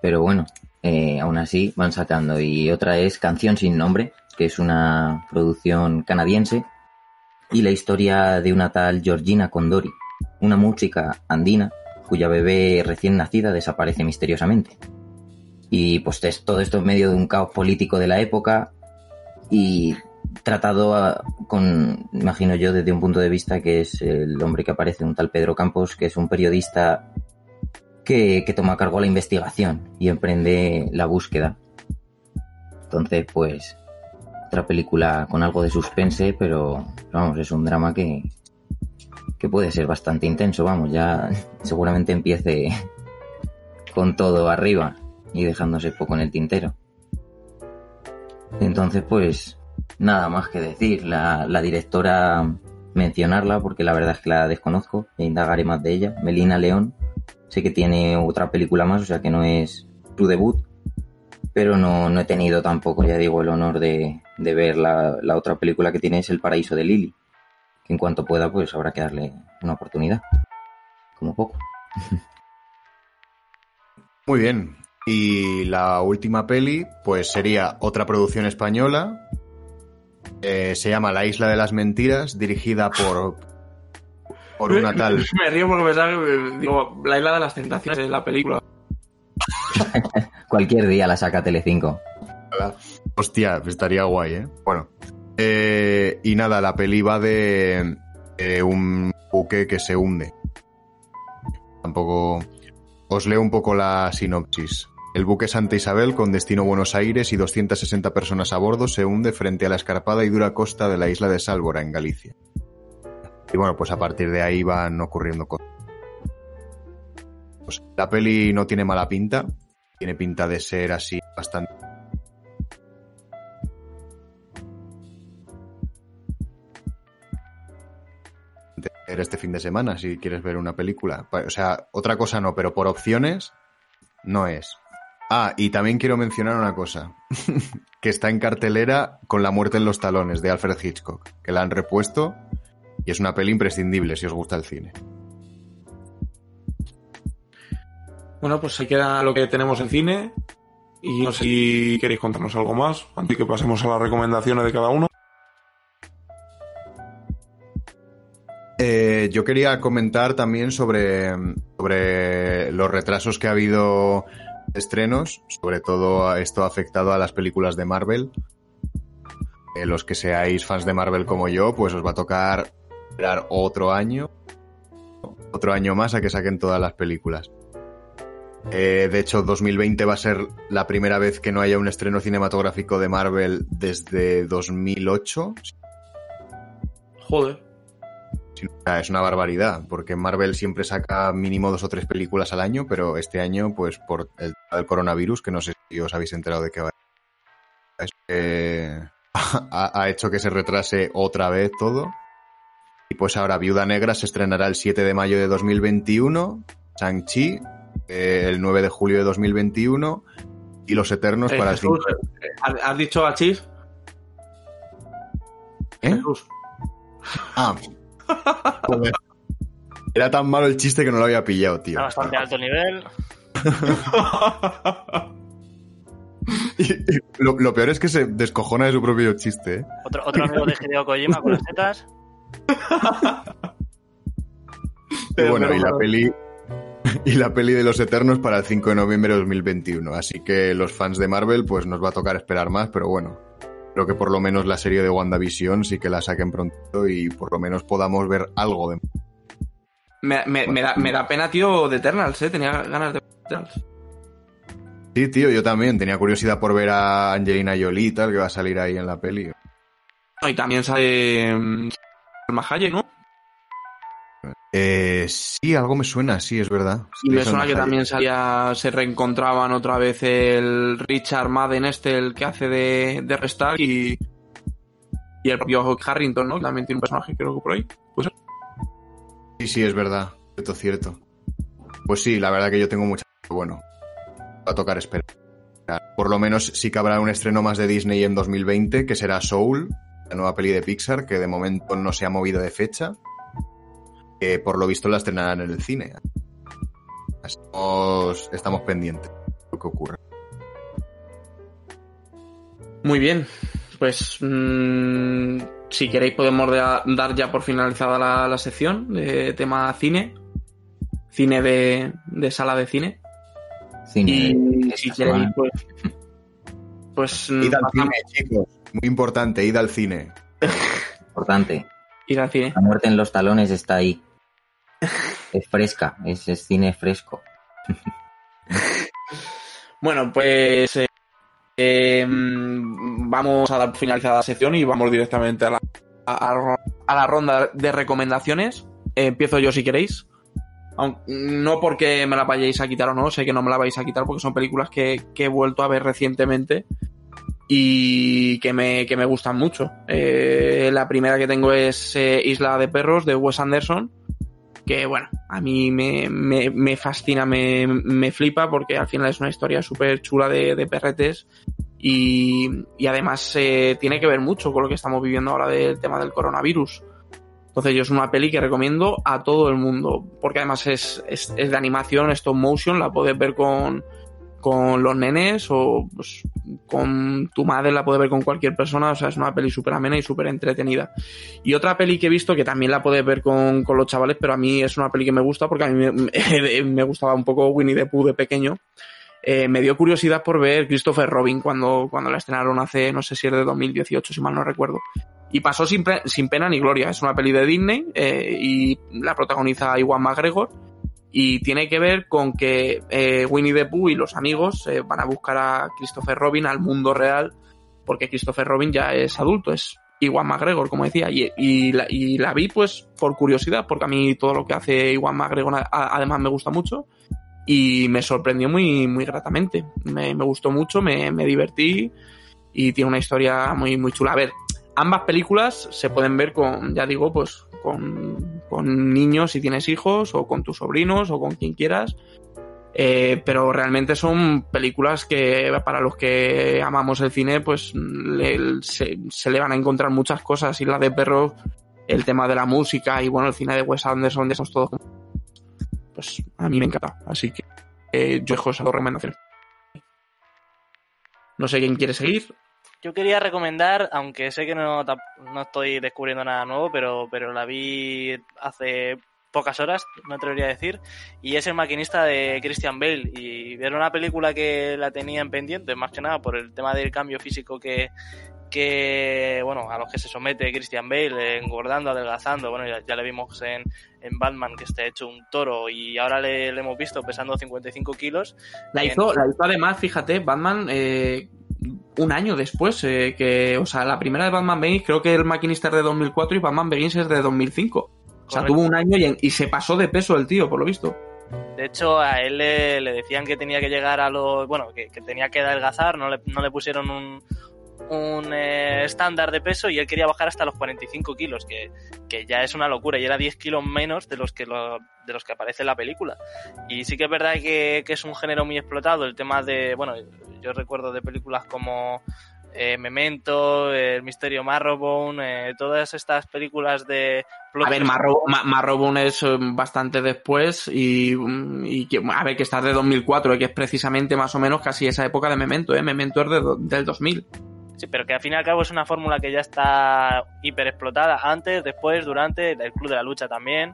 Pero bueno, eh, aún así van sacando. Y otra es Canción sin nombre, que es una producción canadiense, y la historia de una tal Georgina Condori, una música andina cuya bebé recién nacida desaparece misteriosamente. Y pues todo esto en medio de un caos político de la época, y tratado con, imagino yo, desde un punto de vista que es el hombre que aparece, un tal Pedro Campos, que es un periodista que, toma a cargo la investigación y emprende la búsqueda. Entonces, pues, otra película con algo de suspense, pero vamos, es un drama que, que puede ser bastante intenso, vamos, ya <laughs> seguramente empiece con todo arriba y dejándose poco en el tintero. Entonces, pues, nada más que decir. La, directora, mencionarla, porque la verdad es que la desconozco, e indagaré más de ella. Melina León, sé que tiene otra película más, o sea que no es su debut. pero no, no he tenido tampoco, ya digo, el honor de, de ver la, la, otra película que tiene, es El Paraíso de Lily. Que en cuanto pueda, pues habrá que darle una oportunidad. Como poco. <laughs> Muy bien. Y la última peli, pues sería otra producción española. Eh, se llama La Isla de las Mentiras, dirigida por, por una <laughs> tal. Me río porque me sale, digo, La Isla de las Tentaciones de la película. <laughs> Cualquier día la saca Telecinco. Hostia, estaría guay, ¿eh? Bueno. Eh, y nada, la peli va de eh, un buque que se hunde. Tampoco. Os leo un poco la sinopsis. El buque Santa Isabel, con destino Buenos Aires y 260 personas a bordo, se hunde frente a la escarpada y dura costa de la isla de Sálvora, en Galicia. Y bueno, pues a partir de ahí van ocurriendo cosas. Pues la peli no tiene mala pinta, tiene pinta de ser así bastante este fin de semana si quieres ver una película. O sea, otra cosa no, pero por opciones no es. Ah, y también quiero mencionar una cosa, <laughs> que está en cartelera con La muerte en los talones de Alfred Hitchcock, que la han repuesto y es una peli imprescindible si os gusta el cine. Bueno, pues se queda lo que tenemos en cine y no sé si queréis contarnos algo más antes que pasemos a las recomendaciones de cada uno. Eh, yo quería comentar también sobre, sobre los retrasos que ha habido estrenos, sobre todo esto afectado a las películas de Marvel. Eh, los que seáis fans de Marvel como yo, pues os va a tocar esperar otro año, otro año más a que saquen todas las películas. Eh, de hecho, 2020 va a ser la primera vez que no haya un estreno cinematográfico de Marvel desde 2008. Joder. Es una barbaridad, porque Marvel siempre saca mínimo dos o tres películas al año, pero este año, pues por el, el coronavirus, que no sé si os habéis enterado de qué va. Eh, <laughs> ha, ha, hecho que se retrase otra vez todo. Y pues ahora Viuda Negra se estrenará el 7 de mayo de 2021, Shang-Chi eh, el 9 de julio de 2021 y Los Eternos Eh, para el 5. Jesús, ¿has, has dicho a Chis? ¿Eh? Jesús. Ah. Joder. Era tan malo el chiste que no lo había pillado, tío. A bastante alto nivel. <laughs> Y- y lo, lo peor es que se descojona de su propio chiste, ¿eh? Otro, otro amigo de Hideo Kojima con las tetas. Y bueno, y la peli <laughs> y la peli de los Eternos para el 5 de noviembre de 2021. Así que los fans de Marvel, pues nos va a tocar esperar más, pero bueno. Creo que por lo menos la serie de WandaVision sí que la saquen pronto y por lo menos podamos ver algo de Me, me- me da, me da pena, tío, de Eternals, ¿eh? Tenía ganas de Eternals. Sí, tío, yo también tenía curiosidad por ver a Angelina Jolie y tal, que va a salir ahí en la peli. Y también sale mm, Salma Hayek, ¿no? Eh, sí, algo me suena, sí, es verdad. Y me suena que también salía, se reencontraban otra vez el Richard Madden este, el que hace de, de y, y el propio Harrington, ¿no? También tiene un personaje, creo que por ahí. Pues Sí, sí, es verdad. Cierto, cierto. Pues sí, la verdad que yo tengo mucha... Bueno, va a tocar esperar. Por lo menos sí que habrá un estreno más de Disney en 2020, que será Soul, la nueva peli de Pixar, que de momento no se ha movido de fecha. Que por lo visto la estrenarán en el cine. Estamos, estamos pendientes de lo que ocurre. Muy bien. Pues mm, si queréis podemos da- dar ya por finalizada la, la sección de tema cine. Cine de, de sala de cine. Cine Y de- si queréis, pues. Pues mm, Id al pasamos- cine, chicos. Muy importante, id al cine. Importante. Ir al cine. La muerte en los talones está ahí. <laughs> Es fresca, es, es cine fresco. <laughs> Bueno, pues eh, eh, mm, vamos a dar finalizada la sección y vamos directamente a la, a, a la ronda de recomendaciones. Eh, empiezo yo si queréis. Aun- no porque me la vayáis a quitar o no, sé que no me la vais a quitar porque son películas que, que he vuelto a ver recientemente y que me, que me gustan mucho. Eh, la primera que tengo es eh, Isla de Perros de Wes Anderson, que bueno, a mí me, me, me fascina, me, me, flipa porque al final es una historia súper chula de, de, perretes y, y además eh, tiene que ver mucho con lo que estamos viviendo ahora del tema del coronavirus. Entonces yo es una peli que recomiendo a todo el mundo porque además es, es, es de animación, stop motion, la puedes ver con, con los nenes o pues, con tu madre, la puede ver con cualquier persona, o sea, es una peli súper amena y súper entretenida. Y otra peli que he visto que también la puedes ver con, con, los chavales, pero a mí es una peli que me gusta porque a mí me, <laughs> me gustaba un poco Winnie the Pooh de pequeño. Eh, me dio curiosidad por ver Christopher Robin cuando, cuando la estrenaron hace, no sé si es de 2018, si mal no recuerdo. Y pasó sin, sin pena ni gloria. Es una peli de Disney eh, y la protagoniza Iwan McGregor y tiene que ver con que eh, Winnie the Pooh y los amigos eh, van a buscar a Christopher Robin al mundo real porque Christopher Robin ya es adulto, es Iwan McGregor, como decía, y, la, vi pues por curiosidad, porque a mí todo lo que hace Iwan McGregor a, además me gusta mucho y me sorprendió muy, gratamente. Me, me gustó mucho, me, me, divertí y tiene una historia muy, muy chula. A ver, ambas películas se pueden ver con, ya digo, pues con, con niños si tienes hijos o con tus sobrinos o con quien quieras. Eh, pero realmente son películas que para los que amamos el cine pues se, le van a encontrar muchas cosas. Y la de perros el tema de la música y bueno el cine de Wes Anderson de esos todos. Pues a mí me encanta. Así que eh, yo dejo esas dos recomendaciones no sé quién quiere seguir yo quería recomendar, aunque sé que no, no estoy descubriendo nada nuevo, pero, pero la vi hace pocas horas, me atrevería a decir, y es el maquinista de Christian Bale. Y era una película que la tenía en pendiente, más que nada por el tema del cambio físico que, que bueno, a los que se somete Christian Bale, engordando, adelgazando, bueno, ya, ya le vimos en, en, Batman que está hecho un toro y ahora le, le hemos visto pesando 55 kilos. La hizo, en... la hizo además, fíjate, Batman... Eh un año después, eh, que, o sea, la primera de Batman Begins creo que el maquinista es de 2004 y Batman Begins es de 2005. Correcto. O sea, tuvo un año y, y, se pasó de peso el tío, por lo visto. De hecho, a él le, le decían que tenía que llegar a los... Bueno, que, que tenía que adelgazar, no le, no le pusieron un, un eh, estándar de peso y él quería bajar hasta los 45 kilos, que, que, ya es una locura, y era 10 kilos menos de los que lo, de los que aparece en la película. Y sí que es verdad que, que, es un género muy explotado, el tema de, bueno, yo recuerdo de películas como eh, Memento, El Misterio Marrowbone, eh, todas estas películas de... A ver, Marrow, Marrowbone es bastante después y, y que, a ver, que está de 2004, que es precisamente más o menos casi esa época de Memento, ¿eh? Memento es de, del 2000. Sí, pero que al fin y al cabo es una fórmula que ya está hiper explotada antes, después, durante, el Club de la Lucha también.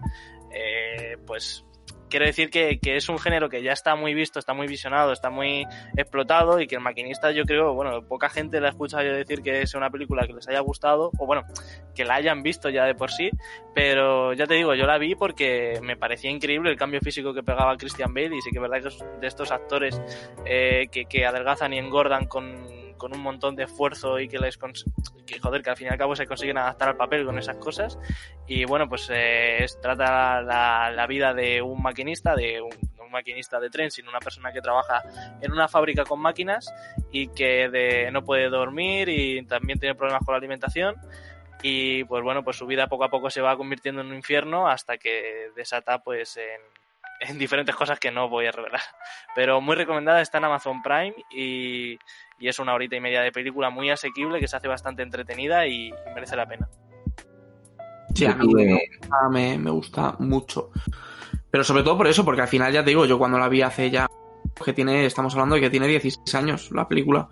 Eh, pues quiero decir que, que, es un género que ya está muy visto, está muy visionado, está muy explotado y que el maquinista yo creo, bueno, poca gente la ha escuchado yo decir que es una película que les haya gustado, o bueno, que la hayan visto ya de por sí, pero ya te digo, yo la vi porque me parecía increíble el cambio físico que pegaba Christian Bale y sí que es verdad que de estos actores eh, que, que adelgazan y engordan con con un montón de esfuerzo y que les que joder que al fin y al cabo se consiguen adaptar al papel con esas cosas y bueno pues eh, trata la, la, vida de un maquinista de un, un, maquinista de tren sino una persona que trabaja en una fábrica con máquinas y que de, no puede dormir y también tiene problemas con la alimentación y pues bueno pues su vida poco a poco se va convirtiendo en un infierno hasta que desata pues en en diferentes cosas que no voy a revelar. Pero muy recomendada, está en Amazon Prime y, y, es una horita y media de película muy asequible que se hace bastante entretenida y, y merece la pena. Sí, a mí me, me, me, gusta mucho. Pero sobre todo por eso, porque al final ya te digo, yo cuando la vi hace ya que tiene, estamos hablando de que tiene 16 años la película.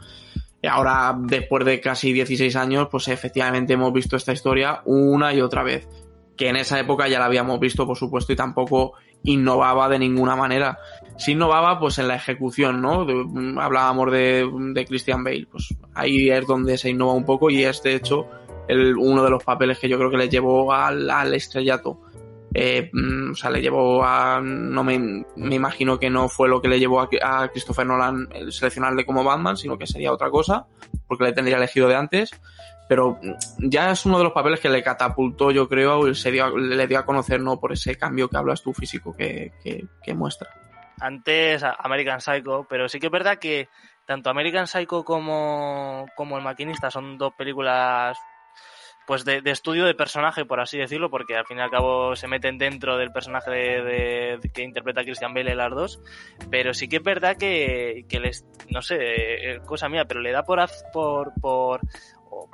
Y ahora, después de casi 16 años, pues efectivamente hemos visto esta historia una y otra vez. Que en esa época ya la habíamos visto, por supuesto, y tampoco innovaba de ninguna manera. Si innovaba, pues en la ejecución, ¿no? Hablábamos de, de, Christian Bale, pues ahí es donde se innova un poco y es de hecho el, uno de los papeles que yo creo que le llevó al, al estrellato. Eh, o sea, le llevó a. No me, me, imagino que no fue lo que le llevó a, Christopher Nolan el seleccionarle como Batman, sino que sería otra cosa, porque le tendría elegido de antes pero ya es uno de los papeles que le catapultó, yo creo, se dio, le dio a conocer, ¿no? Por ese cambio que hablas tú físico que, que, que, muestra. Antes American Psycho, pero sí que es verdad que tanto American Psycho como, como El Maquinista son dos películas pues de, estudio de personaje, por así decirlo, porque al fin y al cabo se meten dentro del personaje de, que interpreta Christian Bale las dos, pero sí que es verdad que, que les, no sé, eh, cosa mía, pero le da por, por, por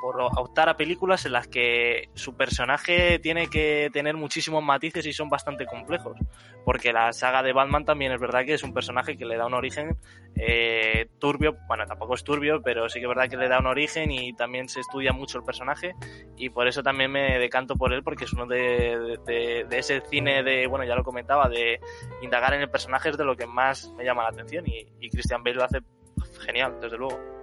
por optar a películas en las que su personaje tiene que tener muchísimos matices y son bastante complejos. Porque la saga de Batman también es verdad que es un personaje que le da un origen eh, turbio, bueno, tampoco es turbio, pero sí que es verdad que le da un origen y también se estudia mucho el personaje y por eso también me decanto por él porque es uno de, de, ese cine de, bueno, ya lo comentaba, de indagar en el personaje es de lo que más me llama la atención y, y Christian Bale lo hace genial, desde luego.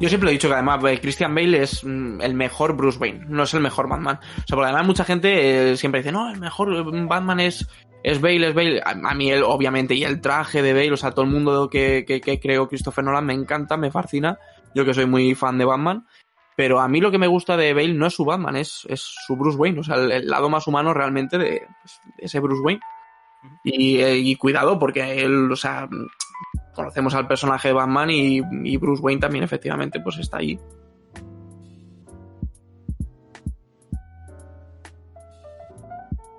Yo siempre he dicho que además eh, Christian Bale es mm, el mejor Bruce Wayne, no es el mejor Batman. O sea, porque además mucha gente eh, siempre dice, no, el mejor eh, Batman es, es Bale, es Bale. A, mí él, obviamente, y el traje de Bale, o sea, todo el mundo que, que, que creó Christopher Nolan me encanta, me fascina. Yo que soy muy fan de Batman. Pero a mí lo que me gusta de Bale no es su Batman, es, es su Bruce Wayne, o sea, el, lado más humano realmente de, pues, de ese Bruce Wayne. Y, y, cuidado, porque él, o sea, conocemos al personaje de Batman y, Bruce Wayne también efectivamente pues está ahí.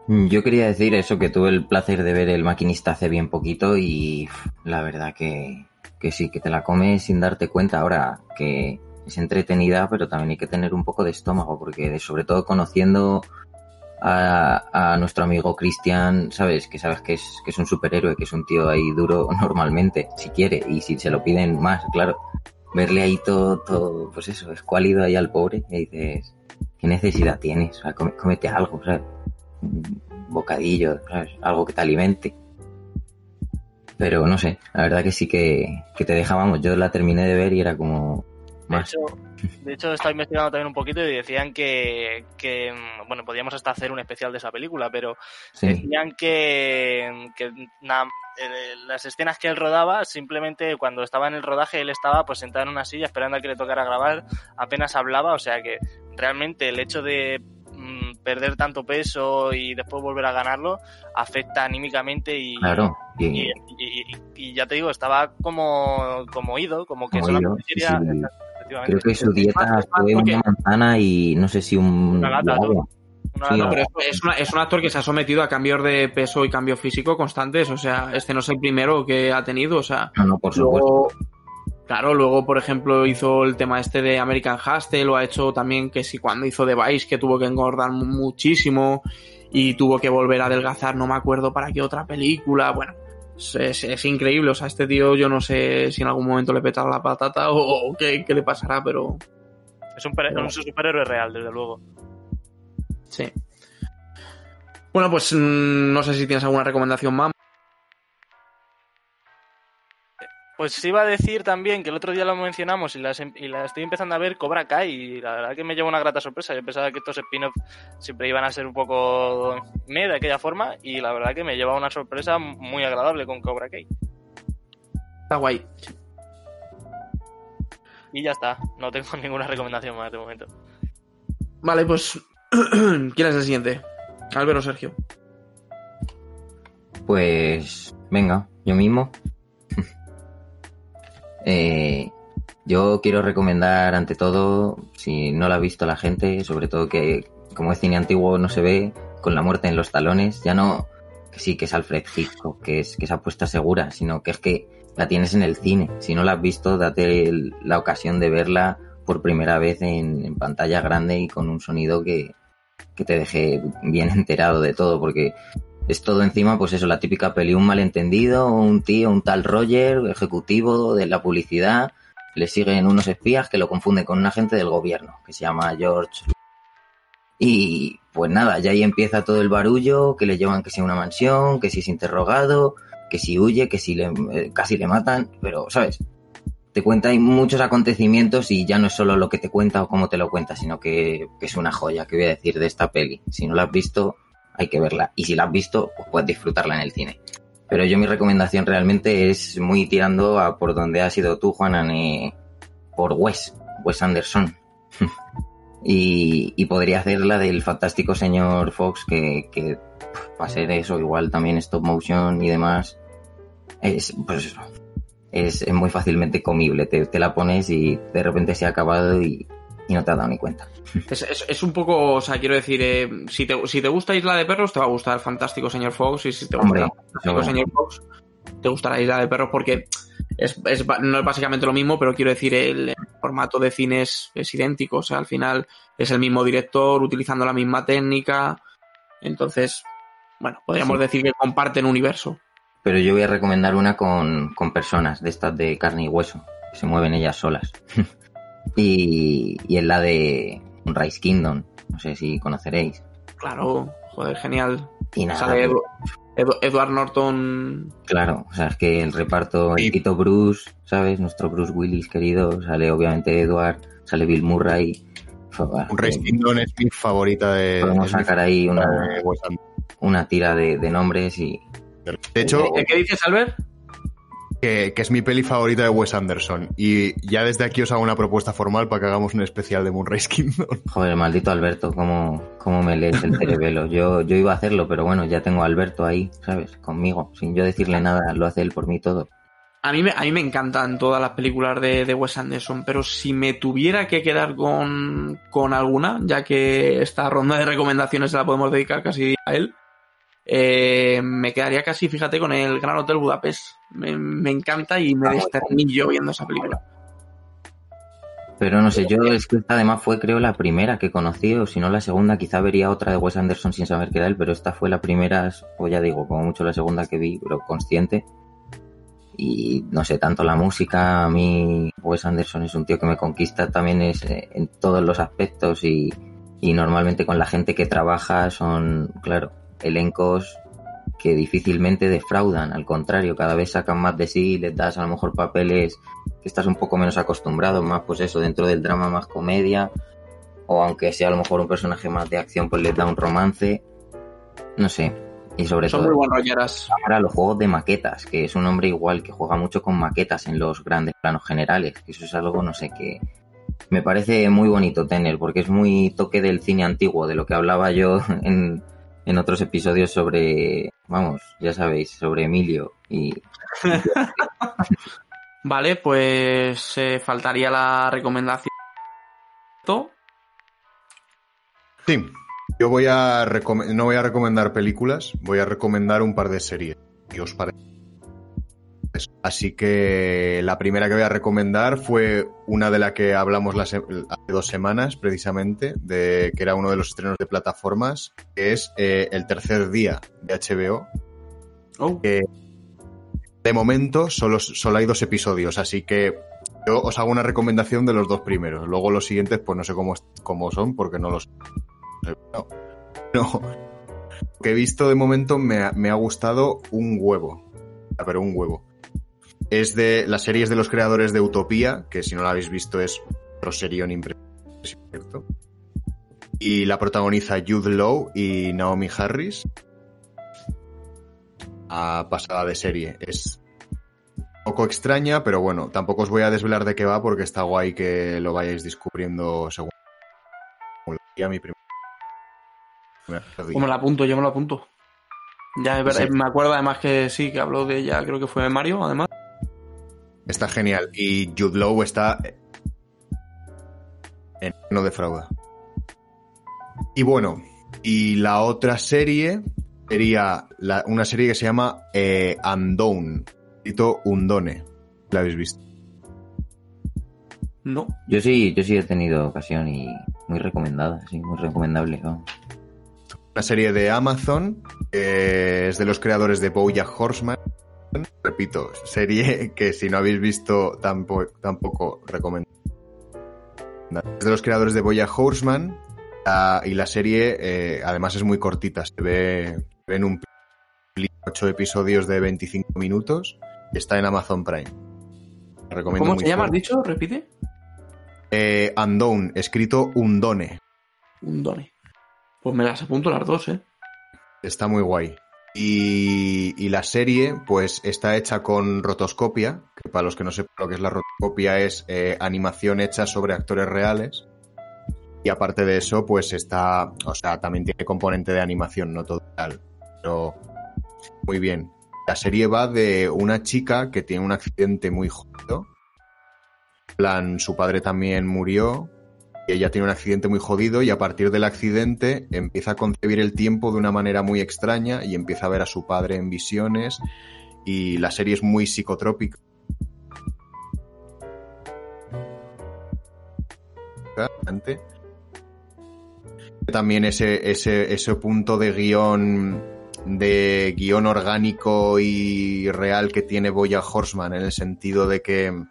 Yo quería decir eso, que tuve el placer de ver El Maquinista hace bien poquito y la verdad que, que sí, que te la comes sin darte cuenta ahora que es entretenida, pero también hay que tener un poco de estómago, porque sobre todo conociendo a, nuestro amigo Cristian, ¿sabes? Que sabes que es, que es un superhéroe, que es un tío ahí duro <laughs> normalmente, si quiere, y si se lo piden más, claro. Verle ahí todo, todo pues eso, escuálido ahí al pobre, y dices, ¿qué necesidad tienes? O sea, cómete algo, ¿sabes? Un bocadillo, ¿sabes? Algo que te alimente. Pero no sé, la verdad que sí que, que te dejábamos. Yo la terminé de ver y era como, de hecho, de hecho, estaba investigando también un poquito y decían que, bueno, podíamos hasta hacer un especial de esa película, pero decían que, eh, las escenas que él rodaba, simplemente cuando estaba en el rodaje, él estaba pues sentado en una silla esperando a que le tocara grabar, apenas hablaba, o sea que realmente el hecho de mm, perder tanto peso y después volver a ganarlo afecta anímicamente y, y, ya te digo, estaba como, como ido, como que solamente quería... Creo que su dieta fue una manzana y no sé si un... es, un actor que se ha sometido a cambios de peso y cambios físico constantes. O sea, este no es el primero que ha tenido. O sea, no, por supuesto. claro, luego, por ejemplo, hizo el tema este de American Hustle, lo ha hecho también que si cuando hizo The Vice, que tuvo que engordar muchísimo y tuvo que volver a adelgazar, no me acuerdo para qué otra película. Bueno, es, increíble. O sea, este tío yo no sé si en algún momento le petará la patata o, qué, le pasará, pero... Es un, superhéroe real, desde luego. Sí. Bueno, pues mm, no sé si tienes alguna recomendación más. Pues iba a decir también que el otro día lo mencionamos y la, em, y estoy empezando a ver Cobra Kai y la verdad que me lleva una grata sorpresa. Yo pensaba que estos spin-offs siempre iban a ser un poco me de aquella forma y la verdad que me lleva una sorpresa muy agradable con Cobra Kai. Está guay. Y ya está, no tengo <laughs> ninguna recomendación más de momento. Vale, pues <clears throat> ¿quién es el siguiente? Álvaro o Sergio. Pues venga, yo mismo. Eh, yo quiero recomendar ante todo, si no la ha visto la gente, sobre todo que como es cine antiguo no se ve, con la muerte en los talones, ya no que sí que es Alfred Hitchcock, que es que esa apuesta segura, sino que es que la tienes en el cine. Si no la has visto, date la ocasión de verla por primera vez en, pantalla grande y con un sonido que, que te deje bien <laughs> enterado de todo, porque es todo encima, pues eso, la típica peli, un malentendido, un tío, un tal Roger, ejecutivo de la publicidad, le siguen unos espías que lo confunden con un agente del gobierno, que se llama George. Y pues nada, ya ahí empieza todo el barullo, que le llevan que sea una mansión, que si es interrogado, que si huye, que si le, eh, casi le matan, pero, ¿sabes? Te cuenta hay muchos acontecimientos y ya no es solo lo que te cuenta o cómo te lo cuenta, sino que, que es una joya, que voy a decir de esta peli. Si no la has visto, hay que verla. Y si la has visto, pues puedes disfrutarla en el cine. Pero yo mi recomendación realmente es muy tirando a por donde has ido tú, Juanan, por Wes, Wes Anderson. <laughs> y, podría hacer la del fantástico señor Fox, que, que va a ser eso, igual también stop motion y demás. Es, pues es, muy fácilmente comible. Te, te, la pones y de repente se ha acabado y, y no te has dado ni cuenta. Es, es- es un poco, o sea, quiero decir, eh, si, te, si te gusta Isla de Perros, te va a gustar Fantástico Señor Fox, y si te Hombre, gusta Fantástico seguro. Señor Fox, te gustará Isla de Perros porque es, es no es básicamente lo mismo, pero quiero decir, el, el formato de cine es, es idéntico, o sea, al final es el mismo director utilizando la misma técnica, entonces, bueno, podríamos Sí. decir que comparten universo. Pero yo voy a recomendar una con, con personas de estas de carne y hueso, que se mueven ellas solas. <laughs> y, y es la de Rise Kingdom, no sé si conoceréis. Claro, joder, genial. Y nada, Sale Edu- Edu- Edward Norton claro, o sea, es que el reparto, el Tito Bruce, ¿sabes? Nuestro Bruce Willis querido, sale obviamente Edward, sale Bill Murray. Un Race eh, Kingdom es mi favorita de. Podemos sacar ahí una, una tira de, de nombres y De hecho, ¿Qué, qué dices, Albert? Que, que es mi peli favorita de Wes Anderson. Y ya desde aquí os hago una propuesta formal para que hagamos un especial de Moonrise Kingdom. <laughs> Joder, maldito Alberto, cómo, cómo me lees el cerebelo. Yo, yo iba a hacerlo, pero bueno, ya tengo a Alberto ahí, ¿sabes? Conmigo, sin yo decirle nada, lo hace él por mí todo. A mí, me, a mí me encantan todas las películas de, de Wes Anderson, pero si me tuviera que quedar con, con alguna, ya que esta ronda de recomendaciones se la podemos dedicar casi a él, eh, me quedaría casi, fíjate, con el Gran Hotel Budapest. Me, me encanta y me Ah, desternillo viendo esa película. Pero no sé, yo es que esta además fue creo la primera que conocí, o si no la segunda, quizá vería otra de Wes Anderson sin saber que era él, pero esta fue la primera, o ya digo, como mucho la segunda que vi, pero consciente. Y no sé, tanto la música, a mí Wes Anderson es un tío que me conquista también es eh, en todos los aspectos y, y normalmente con la gente que trabaja son, claro, elencos que difícilmente defraudan, al contrario, cada vez sacan más de sí, les das a lo mejor papeles que estás un poco menos acostumbrado, más pues eso, dentro del drama más comedia, o aunque sea a lo mejor un personaje más de acción, pues les da un romance, no sé, y sobre Son todo muy ahora los juegos de maquetas, que es un hombre igual que juega mucho con maquetas en los grandes planos generales, que eso es algo, no sé, que me parece muy bonito tener, porque es muy toque del cine antiguo, de lo que hablaba yo <laughs> en, en otros episodios sobre, vamos, ya sabéis, sobre Emilio y <laughs> Vale, pues eh, faltaría la recomendación. Sí. Yo voy a no voy a recomendar películas, voy a recomendar un par de series. ¿Qué os parece? Así que la primera que voy a recomendar fue una de la que hablamos hace dos semanas, precisamente, de que era uno de los estrenos de plataformas, que es eh, El tercer día de HBO. Oh, De momento solo, solo hay dos episodios, así que yo os hago una recomendación de los dos primeros. Luego los siguientes, pues no sé cómo, cómo son, porque no los... No. no. Lo que he visto de momento me ha, me ha gustado un huevo. Pero un huevo. Es de las series de los creadores de Utopía, que si no la habéis visto es otro serión impresionante. Y la protagoniza Jude Law y Naomi Harris a pasada de serie. Es un poco extraña, pero bueno, tampoco os voy a desvelar de qué va porque está guay que lo vayáis descubriendo según mi. Como me la apunto, yo me lo apunto. Ya Sí. me acuerdo además que sí, que habló de ella, creo que fue Mario, además. Está genial. Y Jude Law está. En, no defrauda. Y bueno, y la otra serie sería la- una serie que se llama eh, Undone. Escrito Undone. ¿La habéis visto? No. yo sí, yo sí he tenido ocasión y muy recomendada, sí, muy recomendable, vamos. Una serie de Amazon. que es de los creadores de Bojack Horseman. Repito, serie que si no habéis visto tampoco, tampoco recomiendo. Es de los creadores de Bojack Horseman. ah, y la serie, eh, además, es muy cortita. Se ve, se ve en un pli- ocho episodios de 25 minutos. y Está en Amazon Prime. Recomiendo ¿Cómo se llama? ¿Has dicho? Repite. Eh, Undone, escrito Undone. Un done. Pues me las apunto las dos, ¿eh? Está muy guay. Y, la serie, pues, está hecha con rotoscopia, que para los que no sepan lo que es la rotoscopia es eh, animación hecha sobre actores reales. Y aparte de eso, pues está, o sea, también tiene componente de animación, no todo real. Pero muy bien. La serie va de una chica que tiene un accidente muy jodido. Plan, su padre también murió ella tiene un accidente muy jodido y a partir del accidente empieza a concebir el tiempo de una manera muy extraña y empieza a ver a su padre en visiones y la serie es muy psicotrópica. También ese, ese, ese punto de guion de guion orgánico y real que tiene Boya Horseman en el sentido de que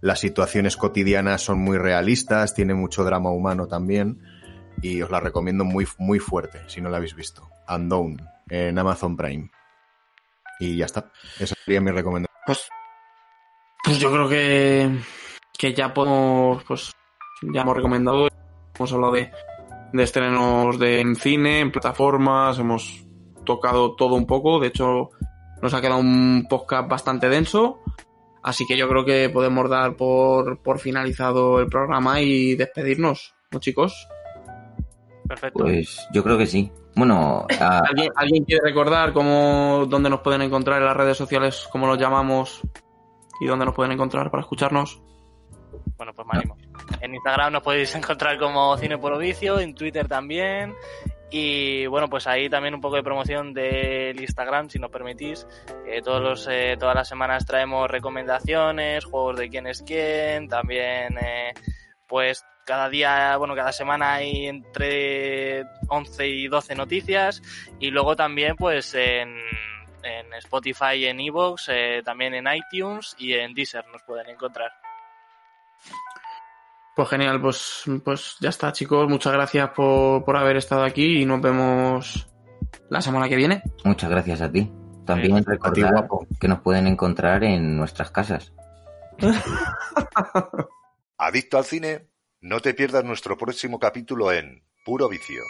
las situaciones cotidianas son muy realistas, tiene mucho drama humano también y os la recomiendo muy, muy fuerte si no la habéis visto. Unknown en Amazon Prime. Y ya está. Esa sería mi recomendación. Pues, pues yo creo que, que ya podemos, pues ya hemos recomendado, hemos hablado de, de estrenos de, en cine, en plataformas, hemos tocado todo un poco. De hecho, nos ha quedado un podcast bastante denso. Así que yo creo que podemos dar por, por finalizado el programa y despedirnos, ¿no, chicos? Perfecto. Pues yo creo que sí. Bueno, a- ¿Alguien, ¿Alguien quiere recordar cómo, dónde nos pueden encontrar en las redes sociales, cómo los llamamos y dónde nos pueden encontrar para escucharnos? Bueno, pues me animo. En Instagram nos podéis encontrar como Cine por Vicio, en Twitter también. Y bueno, pues ahí también un poco de promoción del Instagram, si nos permitís. Eh, todos los, eh, todas las semanas traemos recomendaciones, juegos de quién es quién, también eh, pues cada día, bueno, cada semana hay entre 11 y 12 noticias. Y luego también pues en, en Spotify, en Evox, eh, también en iTunes y en Deezer nos pueden encontrar. Pues genial, pues, pues ya está, chicos. Muchas gracias por, por haber estado aquí y nos vemos la semana que viene. muchas gracias a ti. También A ti, recordar guapo. que nos pueden encontrar en nuestras casas. <laughs> Adicto al cine, no te pierdas nuestro próximo capítulo en Puro Vicio.